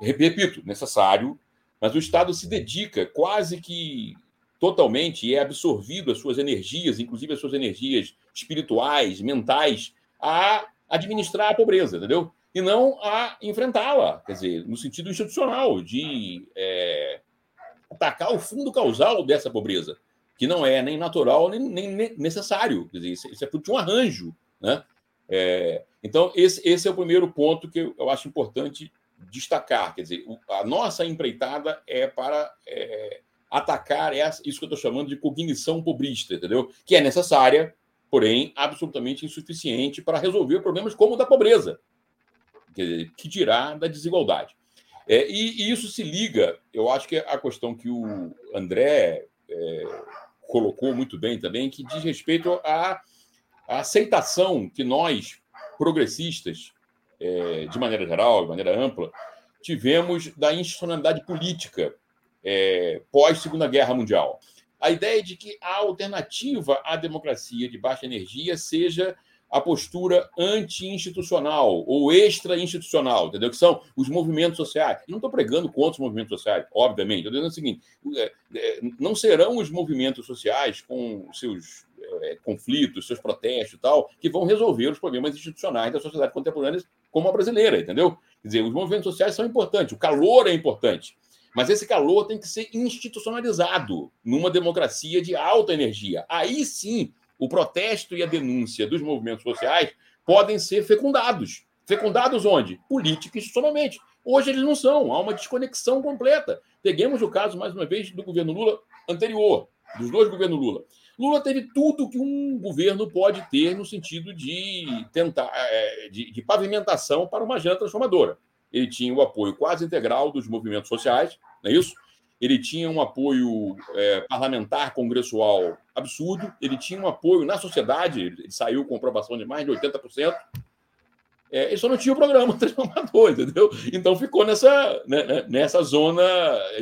Speaker 2: repito, necessário, mas o Estado se dedica quase que totalmente e é absorvido as suas energias, inclusive as suas energias espirituais, mentais, a administrar a pobreza, entendeu? E não a enfrentá-la, quer dizer, no sentido institucional, de é, atacar o fundo causal dessa pobreza, que não é nem natural nem, nem necessário, quer dizer, isso é de um arranjo, né? É, então, esse, esse é o primeiro ponto que eu acho importante destacar, quer dizer, a nossa empreitada é para é, atacar essa, isso que eu estou chamando de cognição pobrista, entendeu? Que é necessária, porém absolutamente insuficiente para resolver problemas como o da pobreza, que, dirá da desigualdade. É, e, e, isso se liga, eu acho que a questão que o André é, colocou muito bem também, que diz respeito à, à aceitação que nós, progressistas, é, de maneira geral, de maneira ampla, tivemos da institucionalidade política é, pós-Segunda Guerra Mundial. A ideia de que a alternativa à democracia de baixa energia seja a postura anti-institucional ou extra-institucional, entendeu? Que são os movimentos sociais. E não estou pregando contra os movimentos sociais, obviamente. Estou dizendo o seguinte: é, é, não serão os movimentos sociais com seus é, conflitos, seus protestos e tal, que vão resolver os problemas institucionais da sociedade contemporânea como a brasileira, entendeu? Quer dizer, os movimentos sociais são importantes, o calor é importante. Mas esse calor tem que ser institucionalizado numa democracia de alta energia. Aí sim, o protesto e a denúncia dos movimentos sociais podem ser fecundados. Fecundados onde? Política institucionalmente. Hoje eles não são, há uma desconexão completa. Peguemos o caso, mais uma vez, do governo Lula anterior, dos dois governos Lula. Lula teve tudo que um governo pode ter no sentido de tentar é, de, de pavimentação para uma agenda transformadora ele tinha o apoio quase integral dos movimentos sociais, não é isso? Ele tinha um apoio é, parlamentar, congressual absurdo, ele tinha um apoio na sociedade, ele saiu com aprovação de mais de 80%. É, ele só não tinha o programa transformador, entendeu? Então ficou nessa, né, né nessa zona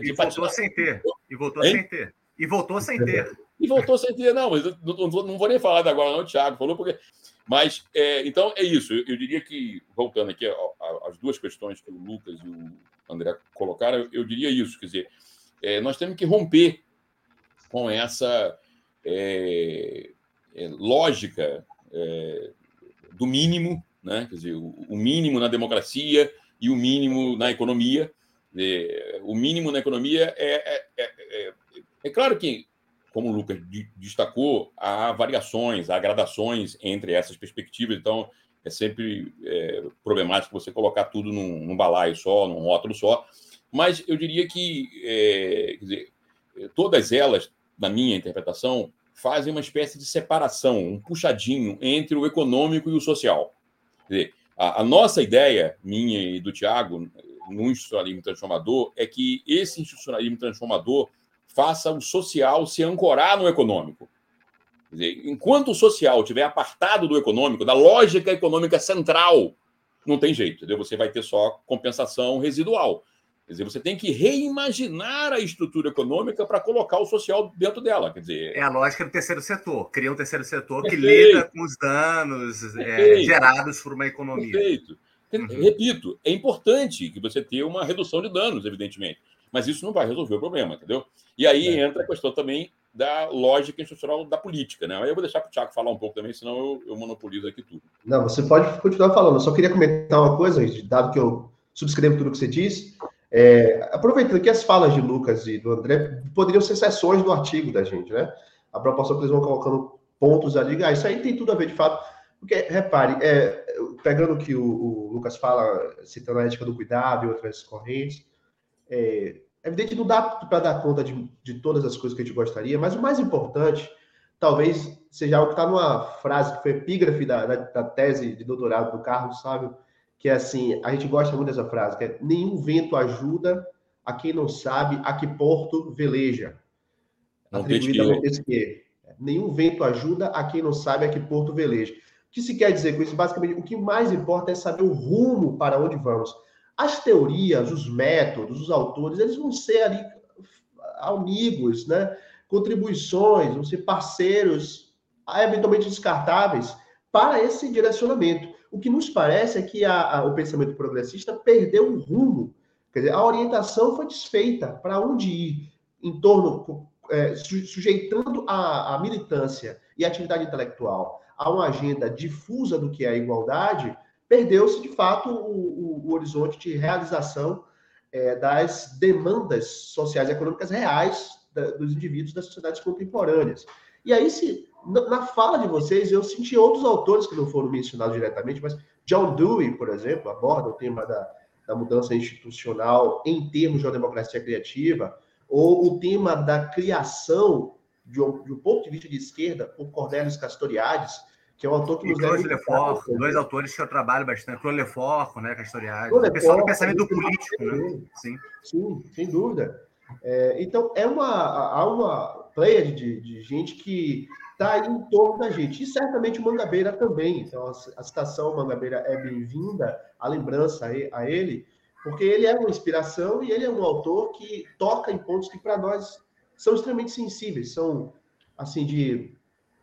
Speaker 4: de. E voltou sem ter. E voltou hein? sem ter. E voltou sem ter.
Speaker 2: E voltou sem ter, não, mas não, não, vou nem falar agora, não, o Thiago falou, porque. Mas, é, então, é isso. Eu, eu, diria que, voltando aqui às duas questões que o Lucas e o André colocaram, eu, eu diria isso. Quer dizer, é, nós temos que romper com essa é, é lógica é, do mínimo, né? quer dizer, o, o, mínimo na democracia e o mínimo na economia. É, o mínimo na economia é, é, é, claro que, como o Lucas destacou, há variações, há gradações entre essas perspectivas, então é sempre problemático você colocar tudo num, num balaio só, num rótulo só, mas eu diria que dizer, todas elas, na minha interpretação, fazem uma espécie de separação, um puxadinho entre o econômico e o social. Quer dizer, a, a nossa ideia, minha e do Tiago, no institucionalismo transformador, é que esse institucionalismo transformador faça o social se ancorar no econômico. Dizer, enquanto o social estiver apartado do econômico, da lógica econômica central, não tem jeito, entendeu? Você vai ter só compensação residual. Quer dizer, você tem que reimaginar a estrutura econômica para colocar o social dentro dela. Quer dizer,
Speaker 4: é a lógica do terceiro setor. Cria um terceiro setor que lida com os danos é, gerados por uma economia.
Speaker 2: Perfeito. Uhum. Repito, é importante que você tenha uma redução de danos, evidentemente. Mas isso não vai resolver o problema, entendeu? E aí é. entra a questão também da lógica institucional da política, né? Aí eu vou deixar para o Tiago falar um pouco também, senão eu, eu monopolizo aqui tudo.
Speaker 3: Não, você pode continuar falando. Eu só queria comentar uma coisa, dado que eu subscrevo tudo que você disse. É, aproveitando que as falas de Lucas e do André poderiam ser sessões do artigo da gente, né? A proporção que eles vão colocando pontos ali, ah, isso aí tem tudo a ver de fato. Porque, repare, é, pegando o que o, o, Lucas fala, citando a ética do cuidado e outras correntes, é, é evidente que não dá para dar conta de, de todas as coisas que a gente gostaria, mas o mais importante, talvez seja algo que está numa frase que foi epígrafe da, da, da tese de doutorado do Carlos Sábio, que é assim, a gente gosta muito dessa frase, que é nenhum vento ajuda a quem não sabe a que porto veleja. Atribuída a Montesquieu. Nenhum vento ajuda a quem não sabe a que porto veleja. O que se quer dizer com isso? Basicamente, o que mais importa é saber o rumo para onde vamos. As teorias, os métodos, os autores, eles vão ser ali amigos, né? contribuições, vão ser parceiros, eventualmente descartáveis, para esse direcionamento. O que nos parece é que a, a, o pensamento progressista perdeu o rumo. Quer dizer, a orientação foi desfeita para onde ir em torno, é, sujeitando a, a, militância e a atividade intelectual a uma agenda difusa do que é a igualdade, perdeu-se, de fato, o, o, horizonte de realização é, das demandas sociais e econômicas reais da, dos indivíduos das sociedades contemporâneas. E aí, se na fala de vocês, eu senti outros autores que não foram mencionados diretamente, mas John Dewey, por exemplo, aborda o tema da, da mudança institucional em termos de uma democracia criativa, ou o tema da criação de um, de um ponto de vista de esquerda por Cornelius Castoriadis, que é um autor que
Speaker 4: nos deve... Lefort, dois autores que eu trabalho bastante, Claude Lefort, né, Castoriadis, o pessoal do pensamento político, né?
Speaker 3: Sim, sim, sem dúvida. É, então, é uma, há uma pleia de, de gente que está em torno da gente. E certamente o Mangabeira também. Então, a citação Mangabeira é bem-vinda, a lembrança a ele, porque ele é uma inspiração e ele é um autor que toca em pontos que, para nós, são extremamente sensíveis, são, assim, de,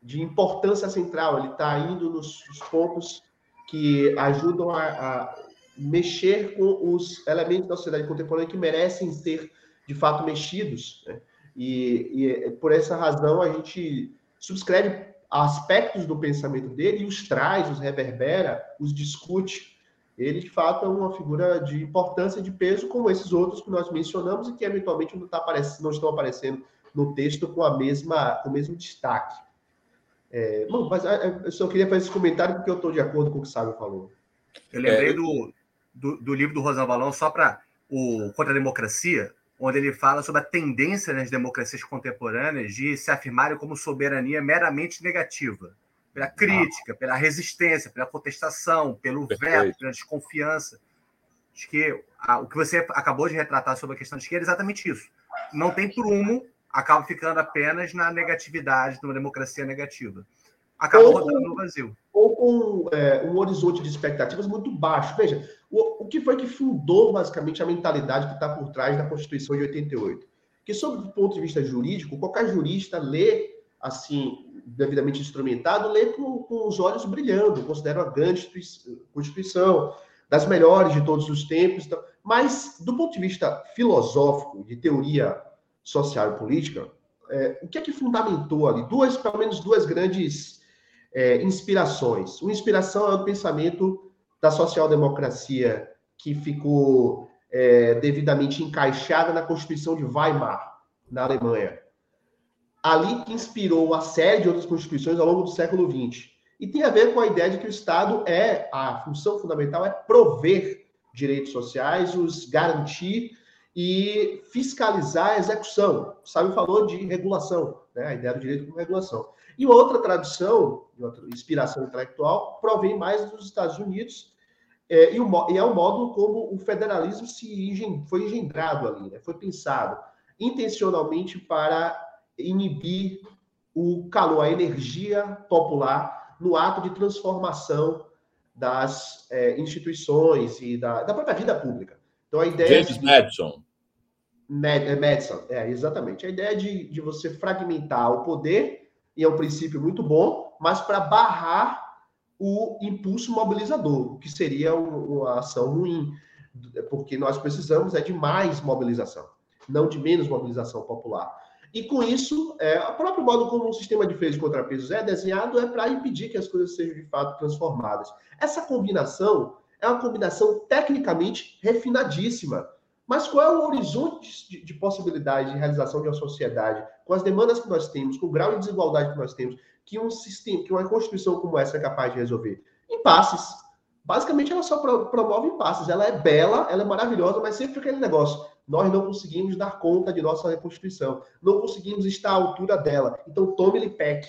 Speaker 3: de importância central. Ele está indo nos, nos, pontos que ajudam a, a mexer com os elementos da sociedade contemporânea que merecem ser, de fato, mexidos. Né? E, e por essa razão, a gente subscreve aspectos do pensamento dele e os traz, os reverbera, os discute. Ele, de fato, é uma figura de importância e de peso, como esses outros que nós mencionamos e que, eventualmente, não, tá aparecendo, não estão aparecendo no texto com, a mesma, com o mesmo destaque. É, mas é, eu só queria fazer esse comentário porque eu estou de acordo com o que o Sábio falou.
Speaker 4: Eu lembrei é, do, do, do, livro do Rosan Valão, só para o Contra a Democracia, onde ele fala sobre a tendência nas democracias contemporâneas de se afirmarem como soberania meramente negativa, pela crítica, pela resistência, pela contestação, pelo veto, pela desconfiança. Acho que a, o que você acabou de retratar sobre a questão de esquerda é exatamente isso. Não tem prumo, acaba ficando apenas na negatividade, numa democracia negativa. Acaba rodando no vazio
Speaker 3: ou com é, um horizonte de expectativas muito baixo. Veja, o, o que foi que fundou basicamente a mentalidade que está por trás da Constituição de 88? Porque, sob o ponto de vista jurídico, qualquer jurista lê, assim, devidamente instrumentado, lê com, com os olhos brilhando, considera uma grande Constituição, das melhores de todos os tempos. Então, mas, do ponto de vista filosófico, de teoria social e política, é, o que é que fundamentou ali? Duas, pelo menos duas grandes é, inspirações. Uma inspiração é o pensamento da social-democracia que ficou é, devidamente encaixada na Constituição de Weimar, na Alemanha. Ali que inspirou uma série de outras constituições ao longo do século XX. E tem a ver com a ideia de que o Estado é, a função fundamental é prover direitos sociais, os garantir e fiscalizar a execução. O Sábio falou de regulação, né? a ideia do direito como regulação. E outra tradição, outra inspiração intelectual, provém mais dos Estados Unidos, é, e, o, e, é o modo como o federalismo se foi engendrado ali, né? foi pensado intencionalmente para inibir o calor, a energia popular no ato de transformação das é, instituições e da, da, própria vida pública.
Speaker 2: Então a ideia James de, Madison.
Speaker 3: Mad, é, Madison, é exatamente a ideia de, de você fragmentar o poder e é um princípio muito bom, mas para barrar o impulso mobilizador, que seria uma ação ruim, porque nós precisamos é de mais mobilização, não de menos mobilização popular. E com isso, é, o próprio modo como o sistema de freios e contrapesos é desenhado é para impedir que as coisas sejam de fato transformadas. Essa combinação é uma combinação tecnicamente refinadíssima. Mas qual é o horizonte de, de possibilidade de realização de uma sociedade com as demandas que nós temos, com o grau de desigualdade que nós temos, que um sistema, que uma constituição como essa é capaz de resolver? Impasses. Basicamente, ela só promove impasses. Ela é bela, ela é maravilhosa, mas sempre aquele negócio. Nós não conseguimos dar conta de nossa Constituição. Não conseguimos estar à altura dela. Então, tome-lhe PEC.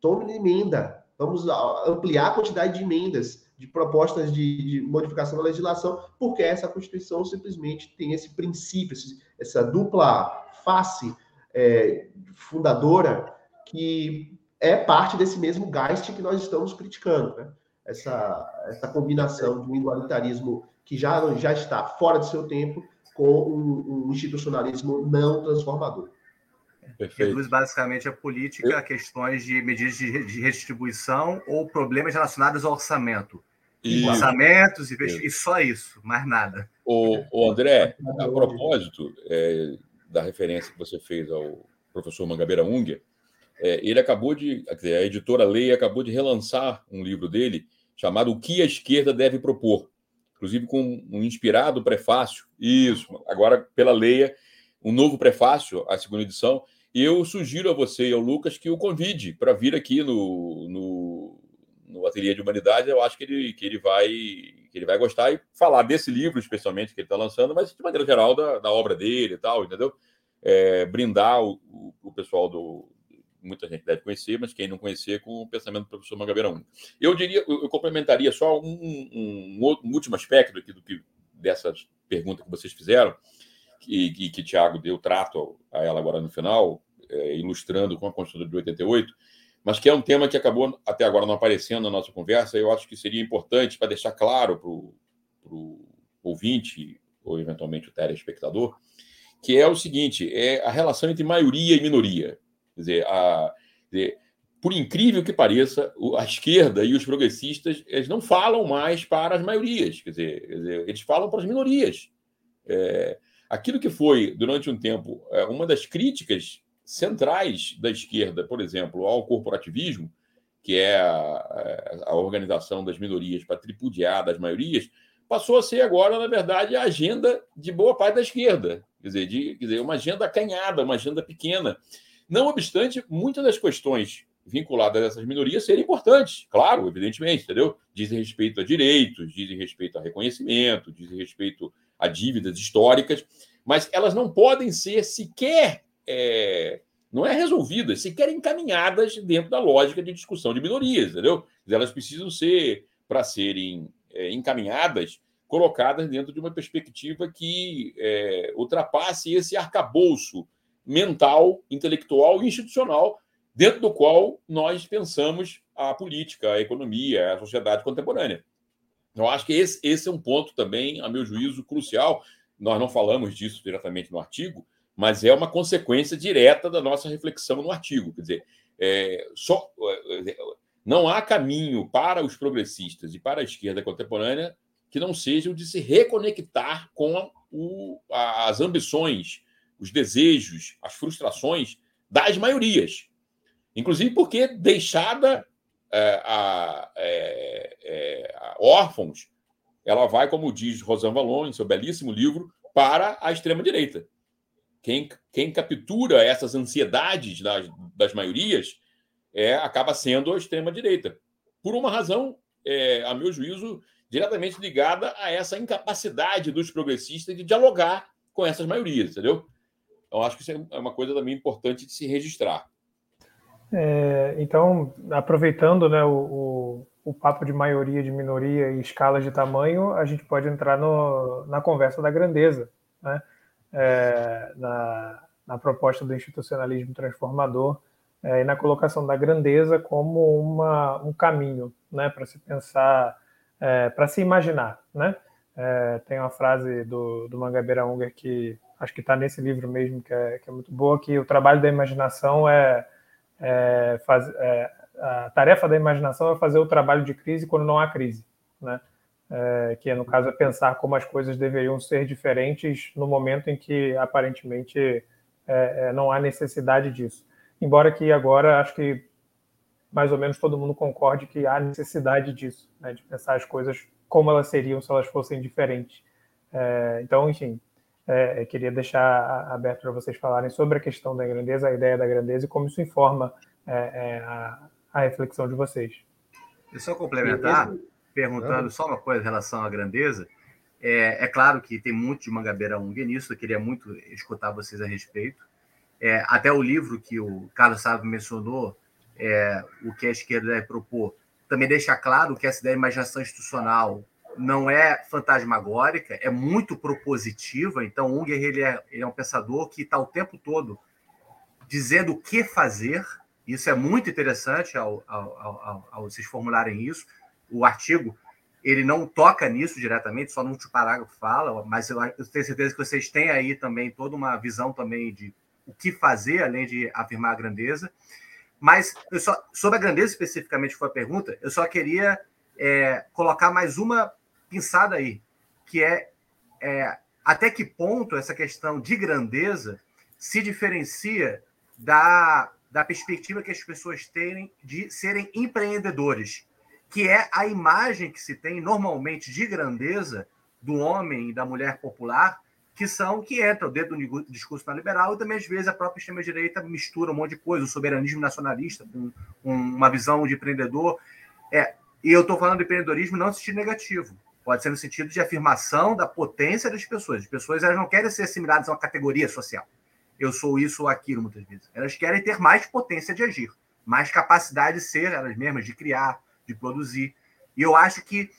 Speaker 3: Tome-lhe emenda. Vamos ampliar a quantidade de emendas, de propostas de, de, modificação da legislação, porque essa Constituição simplesmente tem esse princípio, essa dupla face é, fundadora que é parte desse mesmo Geist que nós estamos criticando, né? Essa, essa combinação de um igualitarismo que já, já está fora de seu tempo com um, um institucionalismo não transformador.
Speaker 4: Perfeito. Reduz basicamente a política a questões de medidas de, de redistribuição ou problemas relacionados ao orçamento. E... Orçamentos e, e só isso, mais nada.
Speaker 2: O, o André, a propósito é, da referência que você fez ao professor Mangabeira Unger, é, ele acabou de, a editora Lei acabou de relançar um livro dele chamado O que a esquerda deve propor, inclusive com um inspirado prefácio. Isso, agora pela Leia, um novo prefácio, a segunda edição. E eu sugiro a você e ao Lucas que o convide para vir aqui no, no, no Ateliê de Humanidade. Eu acho que ele, que ele vai que ele vai gostar e falar desse livro, especialmente, que ele está lançando, mas de maneira geral da, da obra dele e tal, entendeu? É, brindar o, o, o pessoal do, muita gente deve conhecer, mas quem não conhecer, com o pensamento do professor Mangabeira 1. Eu diria, eu, complementaria só um, um, um, último aspecto aqui do que dessas perguntas que vocês fizeram, que, que, que Tiago deu trato a ela agora no final, é, ilustrando com a Constituição de 88, mas que é um tema que acabou até agora não aparecendo na nossa conversa, eu acho que seria importante para deixar claro para o ouvinte, ou eventualmente o telespectador, que é o seguinte: é a relação entre maioria e minoria. Quer dizer, a, quer dizer, por incrível que pareça, a esquerda e os progressistas eles não falam mais para as maiorias, quer dizer, quer dizer eles falam para as minorias. É, aquilo que foi, durante um tempo, é, uma das críticas centrais da esquerda, por exemplo, ao corporativismo, que é a, a organização das minorias para tripudiar das maiorias, passou a ser agora, na verdade, a agenda de boa parte da esquerda. Quer dizer, de, quer dizer uma agenda acanhada, uma agenda pequena. Não obstante, muitas das questões vinculadas a essas minorias serem importantes, claro, evidentemente, entendeu? Dizem respeito a direitos, dizem respeito a reconhecimento, dizem respeito a dívidas históricas, mas elas não podem ser sequer, é, não é resolvidas, sequer encaminhadas dentro da lógica de discussão de minorias, entendeu? Elas precisam ser, para serem é, encaminhadas, colocadas dentro de uma perspectiva que é, ultrapasse esse arcabouço mental, intelectual e institucional dentro do qual nós pensamos a política, a economia, a sociedade contemporânea. Eu acho que esse, esse é um ponto também, a meu juízo, crucial. Nós não falamos disso diretamente no artigo, mas é uma consequência direta da nossa reflexão no artigo. Quer dizer, é, só, é, não há caminho para os progressistas e para a esquerda contemporânea que não seja o de se reconectar com o, as ambições, os desejos, as frustrações das maiorias. Inclusive porque deixada é, a, é, é, a órfãos, ela vai, como diz Rosan Valon em seu belíssimo livro, para a extrema-direita. Quem, quem captura essas ansiedades das, das maiorias é, acaba sendo a extrema-direita. Por uma razão, é, a meu juízo, diretamente ligada a essa incapacidade dos progressistas de dialogar com essas maiorias, entendeu? Então, acho que isso é uma coisa também importante de se registrar.
Speaker 1: É, então, aproveitando né, o, o, o, papo de maioria, de minoria e escalas de tamanho, a gente pode entrar no, na conversa da grandeza, né? É, na, na, proposta do institucionalismo transformador é, e na colocação da grandeza como uma, um caminho né, para se pensar, é, para se imaginar. Né? É, tem uma frase do, do Mangabeira Unger que acho que está nesse livro mesmo, que é, que é muito boa, que o trabalho da imaginação é é, faz, é, a tarefa da imaginação é fazer o trabalho de crise quando não há crise, né? É, que no caso é pensar como as coisas deveriam ser diferentes no momento em que aparentemente é, é, não há necessidade disso. Embora que agora acho que mais ou menos todo mundo concorde que há necessidade disso, né, de pensar as coisas como elas seriam se elas fossem diferentes. É, então, enfim, é, queria deixar aberto para vocês falarem sobre a questão da grandeza, a ideia da grandeza e como isso informa é, é, a, a, reflexão de vocês.
Speaker 4: Eu só complementar, perguntando só uma coisa em relação à grandeza. É, é claro que tem muito de Mangabeira Unger nisso, eu queria muito escutar vocês a respeito. É, até o livro que o Carlos Sávio mencionou, é, o que a esquerda deve propor, também deixa claro que essa ideia de imaginação institucional não é fantasmagórica, é muito propositiva. Então, Unger ele é, ele é um pensador que está o tempo todo dizendo o que fazer. Isso é muito interessante ao, ao, ao, ao, vocês formularem isso. O artigo ele não toca nisso diretamente, só no último parágrafo fala, mas eu, eu tenho certeza que vocês têm aí também toda uma visão também de o que fazer, além de afirmar a grandeza. Mas só, sobre a grandeza especificamente, foi a pergunta, eu só queria é, colocar mais uma pensada aí, que é, é até que ponto essa questão de grandeza se diferencia da, da perspectiva que as pessoas têm de serem empreendedores, que é a imagem que se tem normalmente de grandeza do homem e da mulher popular, que são que entram dentro do discurso neoliberal e também às vezes a própria extrema direita mistura um monte de coisa, o soberanismo nacionalista com, uma visão de empreendedor. É, e eu estou falando de empreendedorismo não no sentido negativo. Pode ser no sentido de afirmação da potência das pessoas. As pessoas elas não querem ser assimiladas a uma categoria social. Eu sou isso ou aquilo, muitas vezes. Elas querem ter mais potência de agir, mais capacidade de ser elas mesmas, de criar, de produzir. E eu acho que,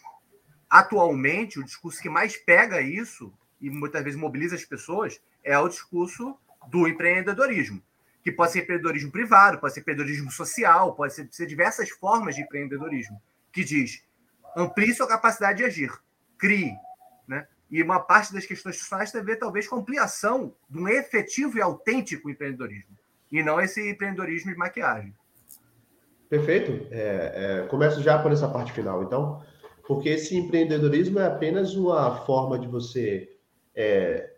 Speaker 4: atualmente, o discurso que mais pega isso e muitas vezes mobiliza as pessoas é o discurso do empreendedorismo, que pode ser empreendedorismo privado, pode ser empreendedorismo social, pode ser, ser diversas formas de empreendedorismo, que diz amplie sua capacidade de agir, crie. Né? E uma parte das questões tem a ver, talvez, com ampliação de um efetivo e autêntico empreendedorismo, e não esse empreendedorismo de maquiagem.
Speaker 3: Perfeito. É, é, começo já por essa parte final, então, porque esse empreendedorismo é apenas uma forma de você é,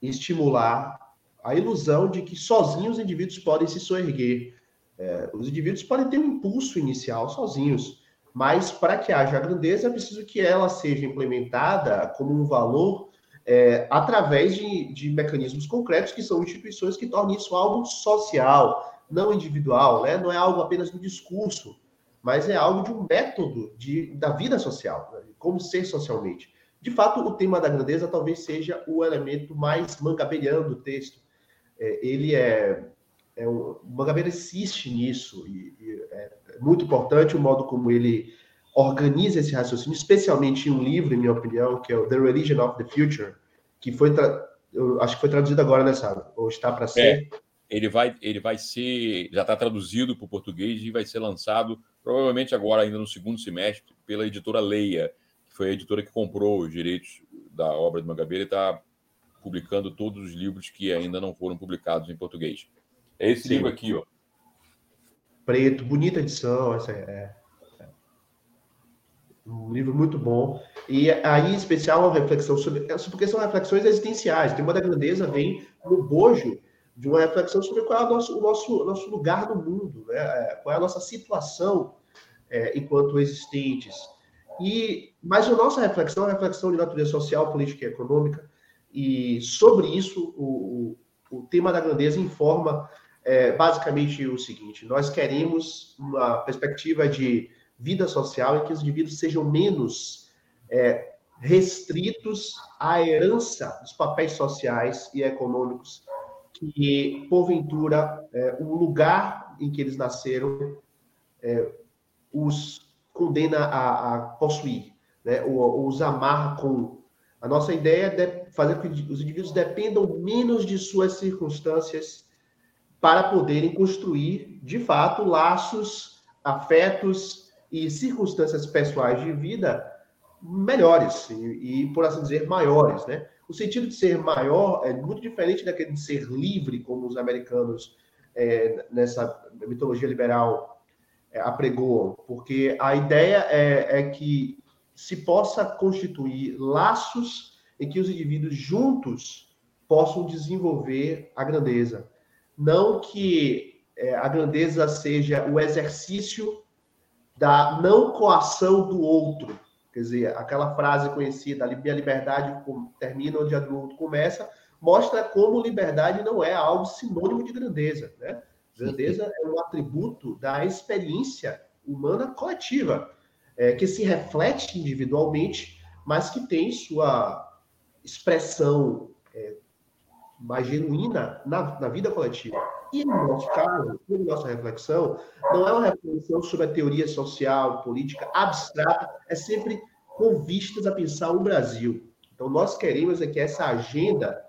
Speaker 3: estimular a ilusão de que sozinhos os indivíduos podem se soerguer. É, os indivíduos podem ter um impulso inicial sozinhos, mas para que haja grandeza, é preciso que ela seja implementada como um valor é, através de, de, mecanismos concretos, que são instituições que tornem isso algo social, não individual, né? não é algo apenas do discurso, mas é algo de um método de, da vida social, né? como ser socialmente. De fato, o tema da grandeza talvez seja o elemento mais mangabeliano do texto. É, ele é, é um, o Mangabeira insiste nisso, e, e é, muito importante o modo como ele organiza esse raciocínio, especialmente em um livro, em minha opinião, que é o The Religion of the Future, que foi, eu acho que foi traduzido agora, né, sabe? Ou está para ser.
Speaker 2: É, ele vai, ele vai ser, já está traduzido para o português e vai ser lançado provavelmente agora, ainda no segundo semestre, pela editora Leia, que foi a editora que comprou os direitos da obra de Mangabeira e está publicando todos os livros que ainda não foram publicados em português. É esse Sim. livro aqui, ó.
Speaker 3: Preto, bonita edição, essa é, é. Um livro muito bom. E aí, em especial, uma reflexão sobre. É, porque são reflexões existenciais. Tem uma da grandeza vem no bojo de uma reflexão sobre qual é o nosso, o nosso, nosso lugar no mundo, né? É, qual é a nossa situação é, enquanto existentes. E, mas a nossa reflexão é uma reflexão de natureza social, política e econômica, e sobre isso o, o, o tema da grandeza informa é, basicamente o seguinte: nós queremos uma perspectiva de vida social em que os indivíduos sejam menos é, restritos à herança dos papéis sociais e econômicos que, porventura, é, o lugar em que eles nasceram é, os condena a, a possuir, né? ou, ou os amarra com. A nossa ideia é fazer com que os indivíduos dependam menos de suas circunstâncias para poderem construir, de fato, laços, afetos e circunstâncias pessoais de vida melhores e, e, por assim dizer, maiores, né? O sentido de ser maior é muito diferente daquele de ser livre, como os americanos é, nessa mitologia liberal é, apregoam, porque a ideia é, é que se possa constituir laços em que os indivíduos juntos possam desenvolver a grandeza. Não que é, a grandeza seja o exercício da não coação do outro, Quer dizer, aquela frase conhecida, a liberdade termina onde a do outro começa, mostra como liberdade não é algo sinônimo de grandeza. Né? Grandeza é um atributo da experiência humana coletiva, é, que se reflete individualmente, mas que tem sua expressão é, mais genuína na, na vida coletiva. E no nosso caso, na nossa reflexão, não é uma reflexão sobre a teoria social, política abstrata, é sempre com vistas a pensar o Brasil. Então, nós queremos é que essa agenda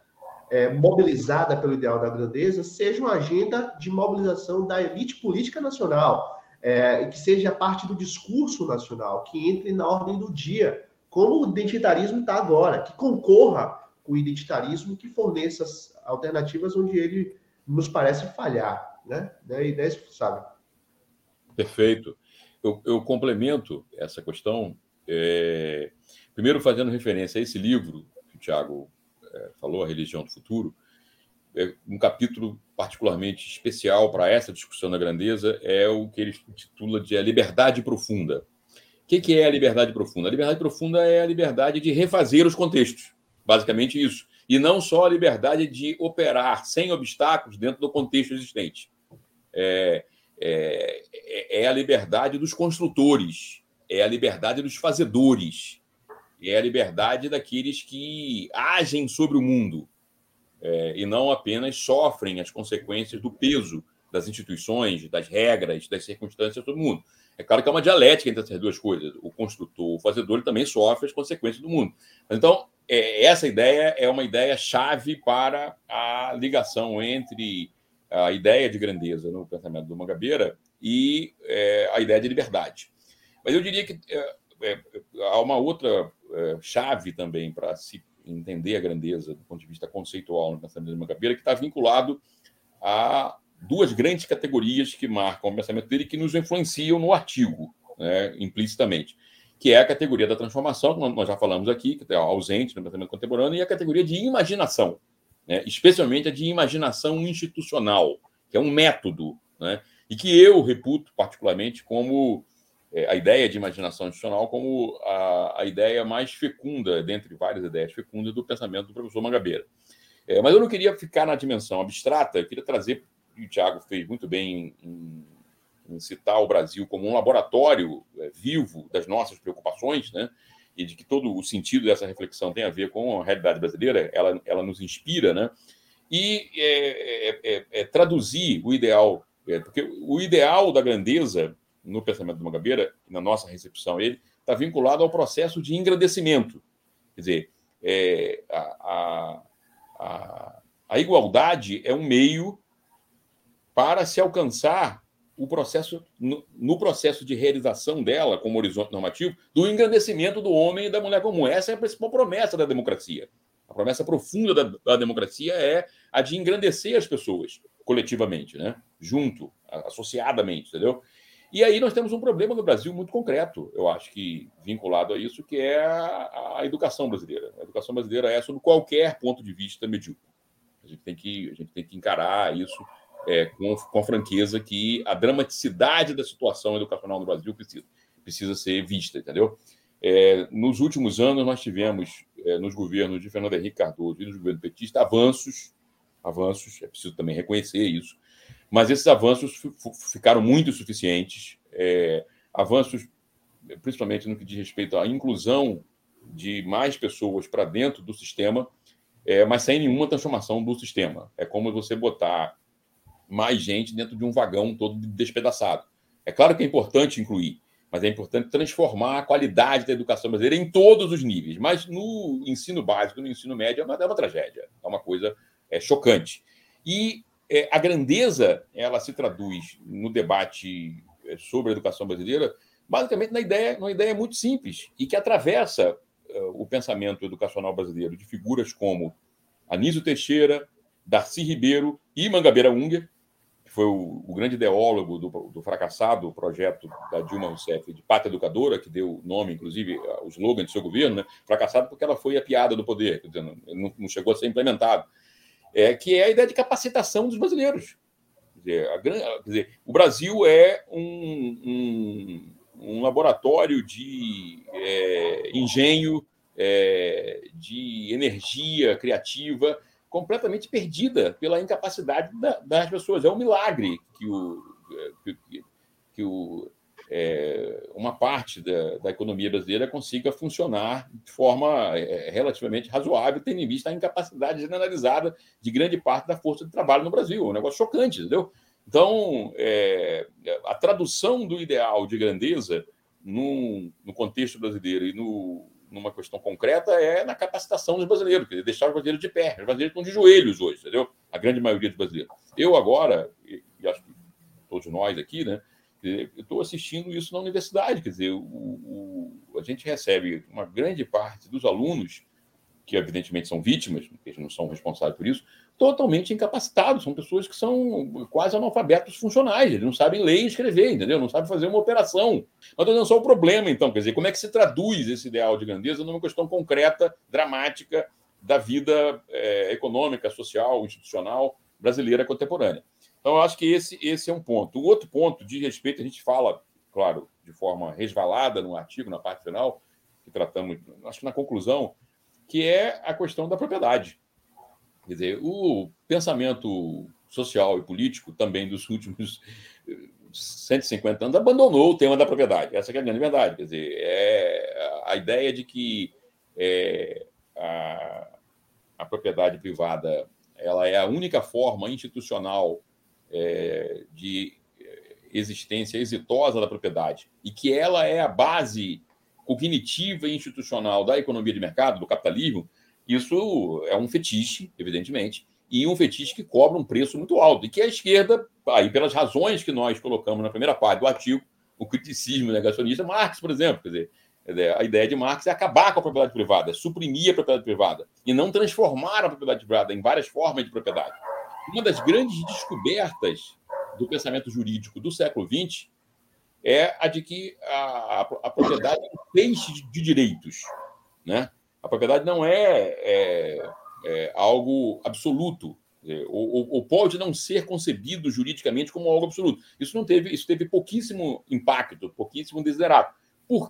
Speaker 3: é, mobilizada pelo ideal da grandeza seja uma agenda de mobilização da elite política nacional, é, que seja parte do discurso nacional, que entre na ordem do dia, como o identitarismo está agora, que concorra com o identitarismo, que forneça alternativas onde ele nos parece falhar, né? Daí, daí sabe.
Speaker 2: Perfeito. Eu, eu, complemento essa questão, é, primeiro fazendo referência a esse livro que o Tiago é, falou, A Religião do Futuro, é, um capítulo particularmente especial para essa discussão da grandeza é o que ele titula de a liberdade profunda. O que, que é a liberdade profunda? A liberdade profunda é a liberdade de refazer os contextos, basicamente isso e não só a liberdade de operar sem obstáculos dentro do contexto existente. É, é, é a liberdade dos construtores, é a liberdade dos fazedores, é a liberdade daqueles que agem sobre o mundo é, e não apenas sofrem as consequências do peso das instituições, das regras, das circunstâncias do mundo. É claro que é uma dialética entre essas duas coisas. O construtor, o fazedor, também sofre as consequências do mundo. Então, é, essa ideia é uma ideia chave para a ligação entre a ideia de grandeza no pensamento do Mangabeira e é, a ideia de liberdade. Mas eu diria que é, é há uma outra é, chave também para se entender a grandeza do ponto de vista conceitual no pensamento do Mangabeira, que está vinculado a duas grandes categorias que marcam o pensamento dele que nos influenciam no artigo, né, implicitamente que é a categoria da transformação, como nós já falamos aqui, que é ausente no pensamento contemporâneo, e a categoria de imaginação, né? especialmente a de imaginação institucional, que é um método, né? e que eu reputo particularmente como é, a ideia de imaginação institucional como a, a, ideia mais fecunda, dentre várias ideias fecundas, do pensamento do professor Mangabeira. É, mas eu não queria ficar na dimensão abstrata, eu queria trazer, e o Tiago fez muito bem em, citar o Brasil como um laboratório é, vivo das nossas preocupações, né? e de que todo o sentido dessa reflexão tem a ver com a realidade brasileira, ela, ela nos inspira, né? e é, é, é, é traduzir o ideal, porque o ideal da grandeza no pensamento do Mangabeira, na nossa recepção, ele está vinculado ao processo de engrandecimento. Quer dizer, é, a, a, a, a igualdade é um meio para se alcançar o processo no, no, processo de realização dela como horizonte normativo do engrandecimento do homem e da mulher comum. Essa é a principal promessa da democracia. A promessa profunda da, da democracia é a de engrandecer as pessoas coletivamente, né? junto, associadamente, entendeu? E aí nós temos um problema no Brasil muito concreto, eu acho que vinculado a isso, que é a, a educação brasileira. A educação brasileira é, sob qualquer ponto de vista, medíocre. A gente tem que, a gente tem que encarar isso é, com, com franqueza que a dramaticidade da situação educacional no Brasil precisa, precisa ser vista, entendeu? É, nos últimos anos, nós tivemos, é, nos governos de Fernando Henrique Cardoso e no governo petista, avanços, avanços, é preciso também reconhecer isso, mas esses avanços ficaram muito insuficientes, é, avanços, principalmente no que diz respeito à inclusão de mais pessoas para dentro do sistema, é, mas sem nenhuma transformação do sistema. É como você botar mais gente dentro de um vagão todo despedaçado. É claro que é importante incluir, mas é importante transformar a qualidade da educação brasileira em todos os níveis. Mas no ensino básico, no ensino médio, é uma, é tragédia, é uma coisa é, chocante. E é, a grandeza ela se traduz no debate é, sobre a educação brasileira, basicamente na ideia, numa ideia muito simples e que atravessa uh, o pensamento educacional brasileiro de figuras como Anísio Teixeira, Darcy Ribeiro e Mangabeira Unger, foi o, o grande ideólogo do, do, fracassado projeto da Dilma Rousseff de Pátria Educadora, que deu nome, inclusive, ao slogan do seu governo, né? fracassado porque ela foi a piada do poder, não, não chegou a ser implementado, é, que é a ideia de capacitação dos brasileiros. Quer dizer, a, quer dizer o Brasil é um, um, um laboratório de é, engenho, é, de energia criativa, completamente perdida pela incapacidade da, das pessoas. É um milagre que, o, que, que o, é, uma parte da, da, economia brasileira consiga funcionar de forma é, relativamente razoável, tendo em vista a incapacidade generalizada de grande parte da força de trabalho no Brasil. É um negócio chocante, entendeu? Então, é, a tradução do ideal de grandeza no, no contexto brasileiro e no, numa questão concreta é na capacitação dos brasileiros, quer dizer, deixar os brasileiros de pé. Os brasileiros estão de joelhos hoje, entendeu? A grande maioria dos brasileiros. Eu agora, e, acho que todos nós aqui, né? estou assistindo isso na universidade, quer dizer, o, o, a gente recebe uma grande parte dos alunos, que evidentemente são vítimas, eles não são responsáveis por isso, totalmente incapacitados. São pessoas que são quase analfabetos funcionais, eles não sabem ler e escrever, entendeu? Não sabem fazer uma operação. Mas não só o problema, então, quer dizer, como é que se traduz esse ideal de grandeza numa questão concreta, dramática da vida é, econômica, social, institucional brasileira contemporânea. Então, eu acho que esse, esse é um ponto. O outro ponto, de respeito, a gente fala, claro, de forma resvalada no artigo, na parte final, que tratamos, acho que na conclusão, que é a questão da propriedade. Quer dizer, o pensamento social e político também dos últimos 150 anos abandonou o tema da propriedade. Essa é a grande verdade. Quer dizer, é a ideia de que é, a, a, propriedade privada ela é a única forma institucional é, de existência exitosa da propriedade e que ela é a base cognitiva e institucional da economia de mercado, do capitalismo, isso é um fetiche, evidentemente, e um fetiche que cobra um preço muito alto. E que a esquerda, aí pelas razões que nós colocamos na primeira parte do artigo, o criticismo negacionista, Marx, por exemplo, quer dizer, a ideia de Marx é acabar com a propriedade privada, é suprimir a propriedade privada e não transformar a propriedade privada em várias formas de propriedade. Uma das grandes descobertas do pensamento jurídico do século XX é a de que a, a, a propriedade é um peixe de, de direitos, né? A propriedade não é, é, é algo absoluto, ou, ou, pode não ser concebido juridicamente como algo absoluto. Isso não teve, isso teve pouquíssimo impacto, pouquíssimo desiderado. Por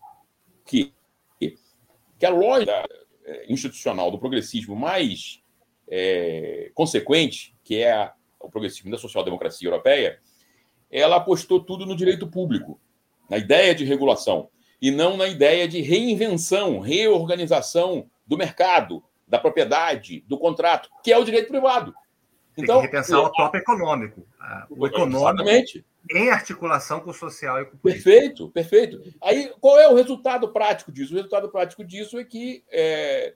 Speaker 2: quê? Que a lógica é, institucional do progressismo mais é, consequente, que é a, o progressismo da social-democracia europeia, ela apostou tudo no direito público, na ideia de regulação e não na ideia de reinvenção, reorganização do mercado, da propriedade, do contrato, que é o direito privado.
Speaker 4: Então, Tem que repensar o top econômico. O econômico Exatamente. em articulação com o social e com o
Speaker 2: político. Perfeito, perfeito. Aí, qual é o resultado prático disso? O resultado prático disso é que é,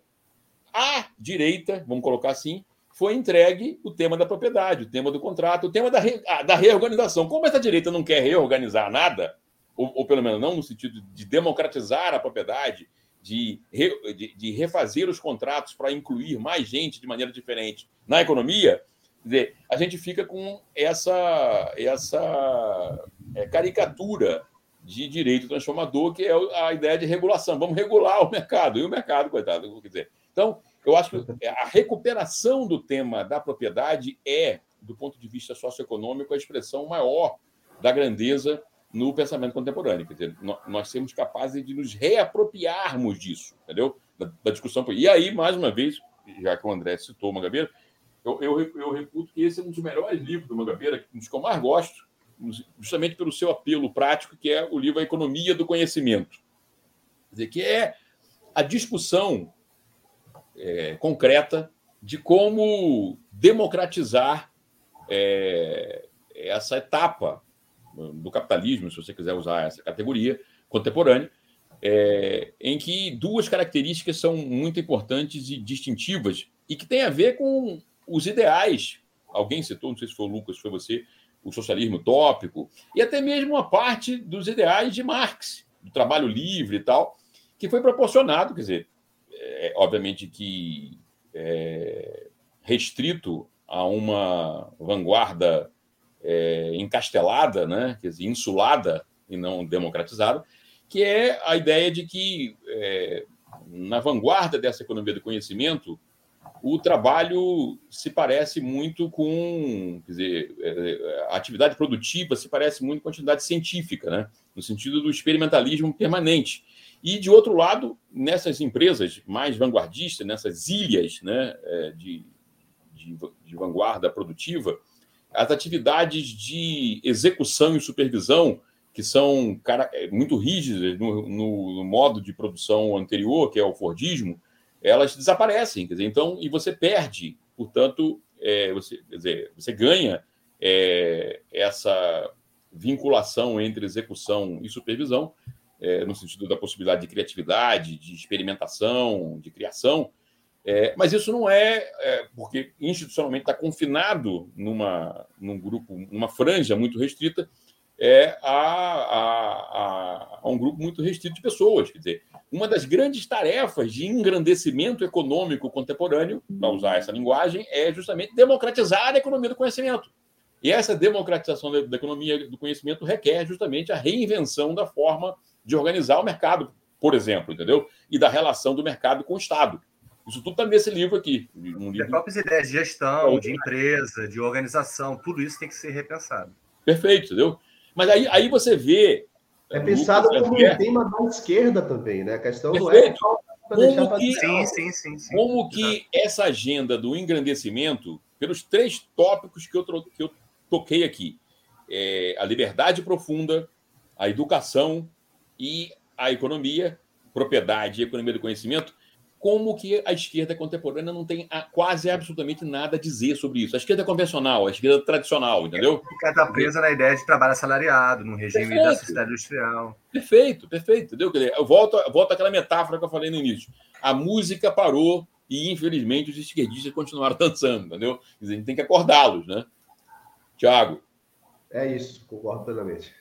Speaker 2: a direita, vamos colocar assim, foi entregue o tema da propriedade, o tema do contrato, o tema da, re, da reorganização. Como essa direita não quer reorganizar nada, ou, ou, pelo menos não no sentido de democratizar a propriedade, de, re, de, de refazer os contratos para incluir mais gente de maneira diferente na economia, dizer, a gente fica com essa, essa é, caricatura de direito transformador, que é a ideia de regulação. Vamos regular o mercado. E o mercado, coitado, quer dizer. Então, eu acho que a recuperação do tema da propriedade é, do ponto de vista socioeconômico, a expressão maior da grandeza no pensamento contemporâneo. Quer dizer, nós sermos capazes de nos reapropriarmos disso, entendeu? Da, da discussão. E aí, mais uma vez, já que o André citou o Mangabeira, eu, eu, eu reputo que esse é um dos melhores livros do Mangabeira, um dos que eu mais gosto, justamente pelo seu apelo prático, que é o livro A Economia do Conhecimento. Quer dizer, que é a discussão é, concreta de como democratizar é, essa etapa do capitalismo, se você quiser usar essa categoria contemporânea, é, em que duas características são muito importantes e distintivas e que tem a ver com os ideais. Alguém citou, não sei se foi o Lucas, se foi você, o socialismo utópico, e até mesmo uma parte dos ideais de Marx, do trabalho livre e tal, que foi proporcionado, quer dizer, é, obviamente que é, restrito a uma vanguarda é, encastelada, né, quer dizer, insulada e não democratizada, que é a ideia de que é, na vanguarda dessa economia do conhecimento o trabalho se parece muito com, quer dizer, é, a atividade produtiva se parece muito com a atividade científica, né? no sentido do experimentalismo permanente. E, de outro lado, nessas empresas mais vanguardistas, nessas ilhas né, é, de, de, de vanguarda produtiva, as atividades de execução e supervisão, que são é, muito rígidas no, no, no modo de produção anterior, que é o Fordismo, elas desaparecem. Quer dizer, então, e você perde, portanto, é, você, dizer, você ganha é, essa vinculação entre execução e supervisão, é, no sentido da possibilidade de criatividade, de experimentação, de criação. É, mas isso não é, é porque institucionalmente está confinado numa, num grupo, numa franja muito restrita, é a, a, a, a um grupo muito restrito de pessoas. Quer dizer, uma das grandes tarefas de engrandecimento econômico contemporâneo, para usar essa linguagem, é justamente democratizar a economia do conhecimento. E essa democratização da economia do conhecimento requer justamente a reinvenção da forma de organizar o mercado, por exemplo, entendeu? E da relação do mercado com o Estado. Isso tudo está nesse livro aqui.
Speaker 4: Um livro... As próprias ideias de gestão, de empresa, de organização, tudo isso tem que ser repensado.
Speaker 2: Perfeito, entendeu? Mas aí, aí você vê
Speaker 3: é pensado como um tema da esquerda também, né? A questão Perfeito.
Speaker 2: não é como que, sim, sim, sim, sim, Como que essa agenda do engrandecimento, pelos três tópicos que eu, que eu toquei aqui, é a liberdade profunda, a educação e a economia, propriedade e economia do conhecimento, como que a esquerda contemporânea não tem quase absolutamente nada a dizer sobre isso. A esquerda convencional, a esquerda tradicional, entendeu?
Speaker 4: Fica tá presa na ideia de trabalho assalariado, no regime perfeito. da sociedade industrial.
Speaker 2: Perfeito, perfeito, entendeu? Eu volto, eu volto àquela metáfora que eu falei no início. A música parou e, infelizmente, os esquerdistas continuaram dançando, entendeu? A gente tem que acordá-los, né? Tiago.
Speaker 3: É isso, concordo plenamente.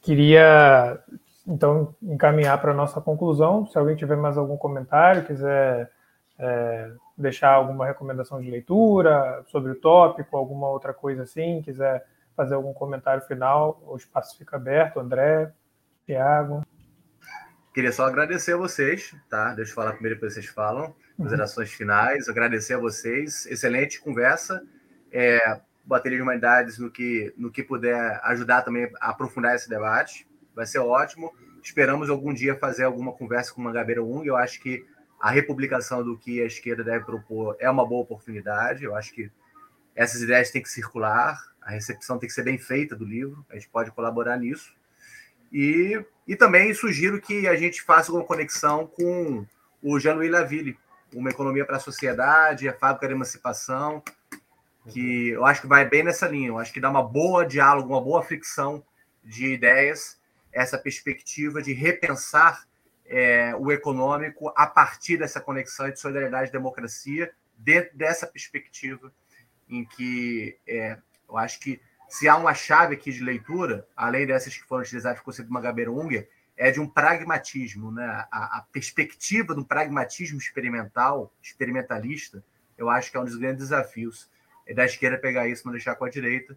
Speaker 1: Queria então encaminhar para a nossa conclusão. Se alguém tiver mais algum comentário, quiser é, deixar alguma recomendação de leitura sobre o tópico, alguma outra coisa assim, quiser fazer algum comentário final, o espaço fica aberto. André, Tiago.
Speaker 4: Queria só agradecer a vocês, tá? Deixa eu falar primeiro para vocês falam. Considerações uhum. finais. Agradecer a vocês. Excelente conversa. É, bateria de humanidades no que, no que puder ajudar também a aprofundar esse debate vai ser ótimo. Esperamos algum dia fazer alguma conversa com o Mangabeira Ung. Eu acho que a republicação do que a esquerda deve propor é uma boa oportunidade. Eu acho que essas ideias têm que circular, a recepção tem que ser bem feita do livro, a gente pode colaborar nisso. E, e também sugiro que a gente faça uma conexão com o Jean-Louis Laville, Uma Economia para a Sociedade, a Fábrica de Emancipação, que eu acho que vai bem nessa linha. Eu acho que dá uma boa diálogo, uma boa fricção de ideias essa perspectiva de repensar é, o econômico a partir dessa conexão de solidariedade e democracia, dentro dessa perspectiva em que é, eu acho que se há uma chave aqui de leitura, além dessas que foram utilizadas por conceito de Magabeira Unger, é de um pragmatismo, né? A, a perspectiva um pragmatismo experimental, experimentalista, eu acho que é um dos grandes desafios é da esquerda pegar isso, não deixar com a direita.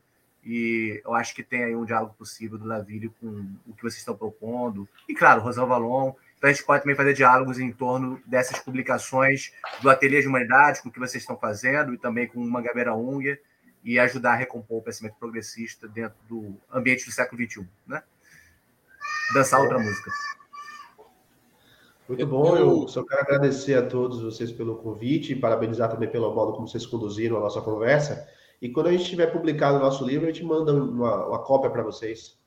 Speaker 4: E eu acho que tem aí um diálogo possível do Laville com o que vocês estão propondo. E, claro, Rosão Valon. Então, a gente pode também fazer diálogos em torno dessas publicações do Ateliê de Humanidades, com o que vocês estão fazendo, e também com uma Gabeira Unger, e ajudar a recompor o pensamento progressista dentro do ambiente do século XXI. Né? Dançar outra música.
Speaker 3: Muito bom, eu só quero agradecer a todos vocês pelo convite e parabenizar também pelo modo como vocês conduziram a nossa conversa. E quando a gente tiver publicado o nosso livro, a gente manda uma, uma cópia para vocês.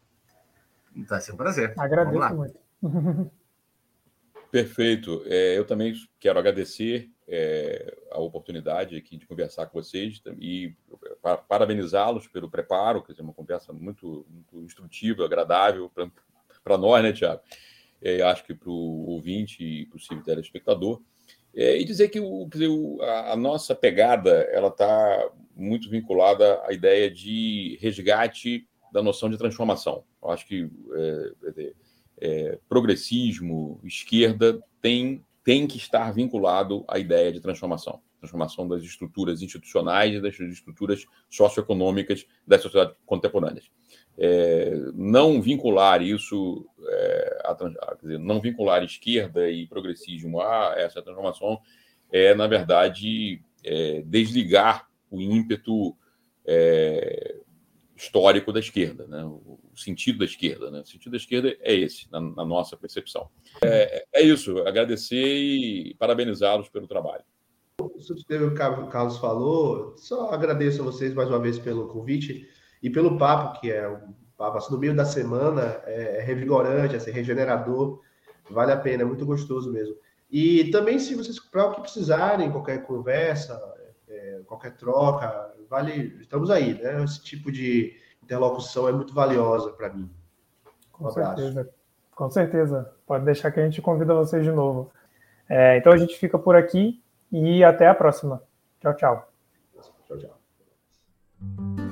Speaker 4: Vai ser um prazer.
Speaker 1: Agradeço muito.
Speaker 2: Perfeito. É, eu também quero agradecer é, a oportunidade aqui de conversar com vocês e parabenizá-los pelo preparo, quer dizer, uma conversa muito, muito instrutiva, agradável para nós, né, Tiago? é, acho que para o ouvinte e possível telespectador, é, e dizer que o, dizer, a, a, nossa pegada ela está muito vinculada à ideia de resgate da noção de transformação. Eu acho que é, é, progressismo, esquerda tem tem que estar vinculado à ideia de transformação, transformação das estruturas institucionais e das estruturas socioeconômicas das sociedades contemporâneas é, não vincular isso, é, a, a, dizer, não vincular esquerda e progressismo a essa transformação é, na verdade, é, desligar o ímpeto é, histórico da esquerda, né? o sentido da esquerda. Né? O sentido da esquerda é esse, na, na nossa percepção. É, é, isso, agradecer e parabenizá-los pelo trabalho.
Speaker 3: O Carlos falou, só agradeço a vocês mais uma vez pelo convite e pelo papo, que é um papo assim, no meio da semana, é, é revigorante, assim, regenerador, vale a pena, é muito gostoso mesmo. E também, se vocês, para o que precisarem, qualquer conversa, qualquer troca, vale, estamos aí, né? Esse tipo de interlocução é muito valiosa para mim.
Speaker 1: Um Com abraço. certeza, com certeza. Pode deixar que a gente convida vocês de novo. É, então a gente fica por aqui e até a próxima. Tchau, tchau.
Speaker 3: Tchau, tchau.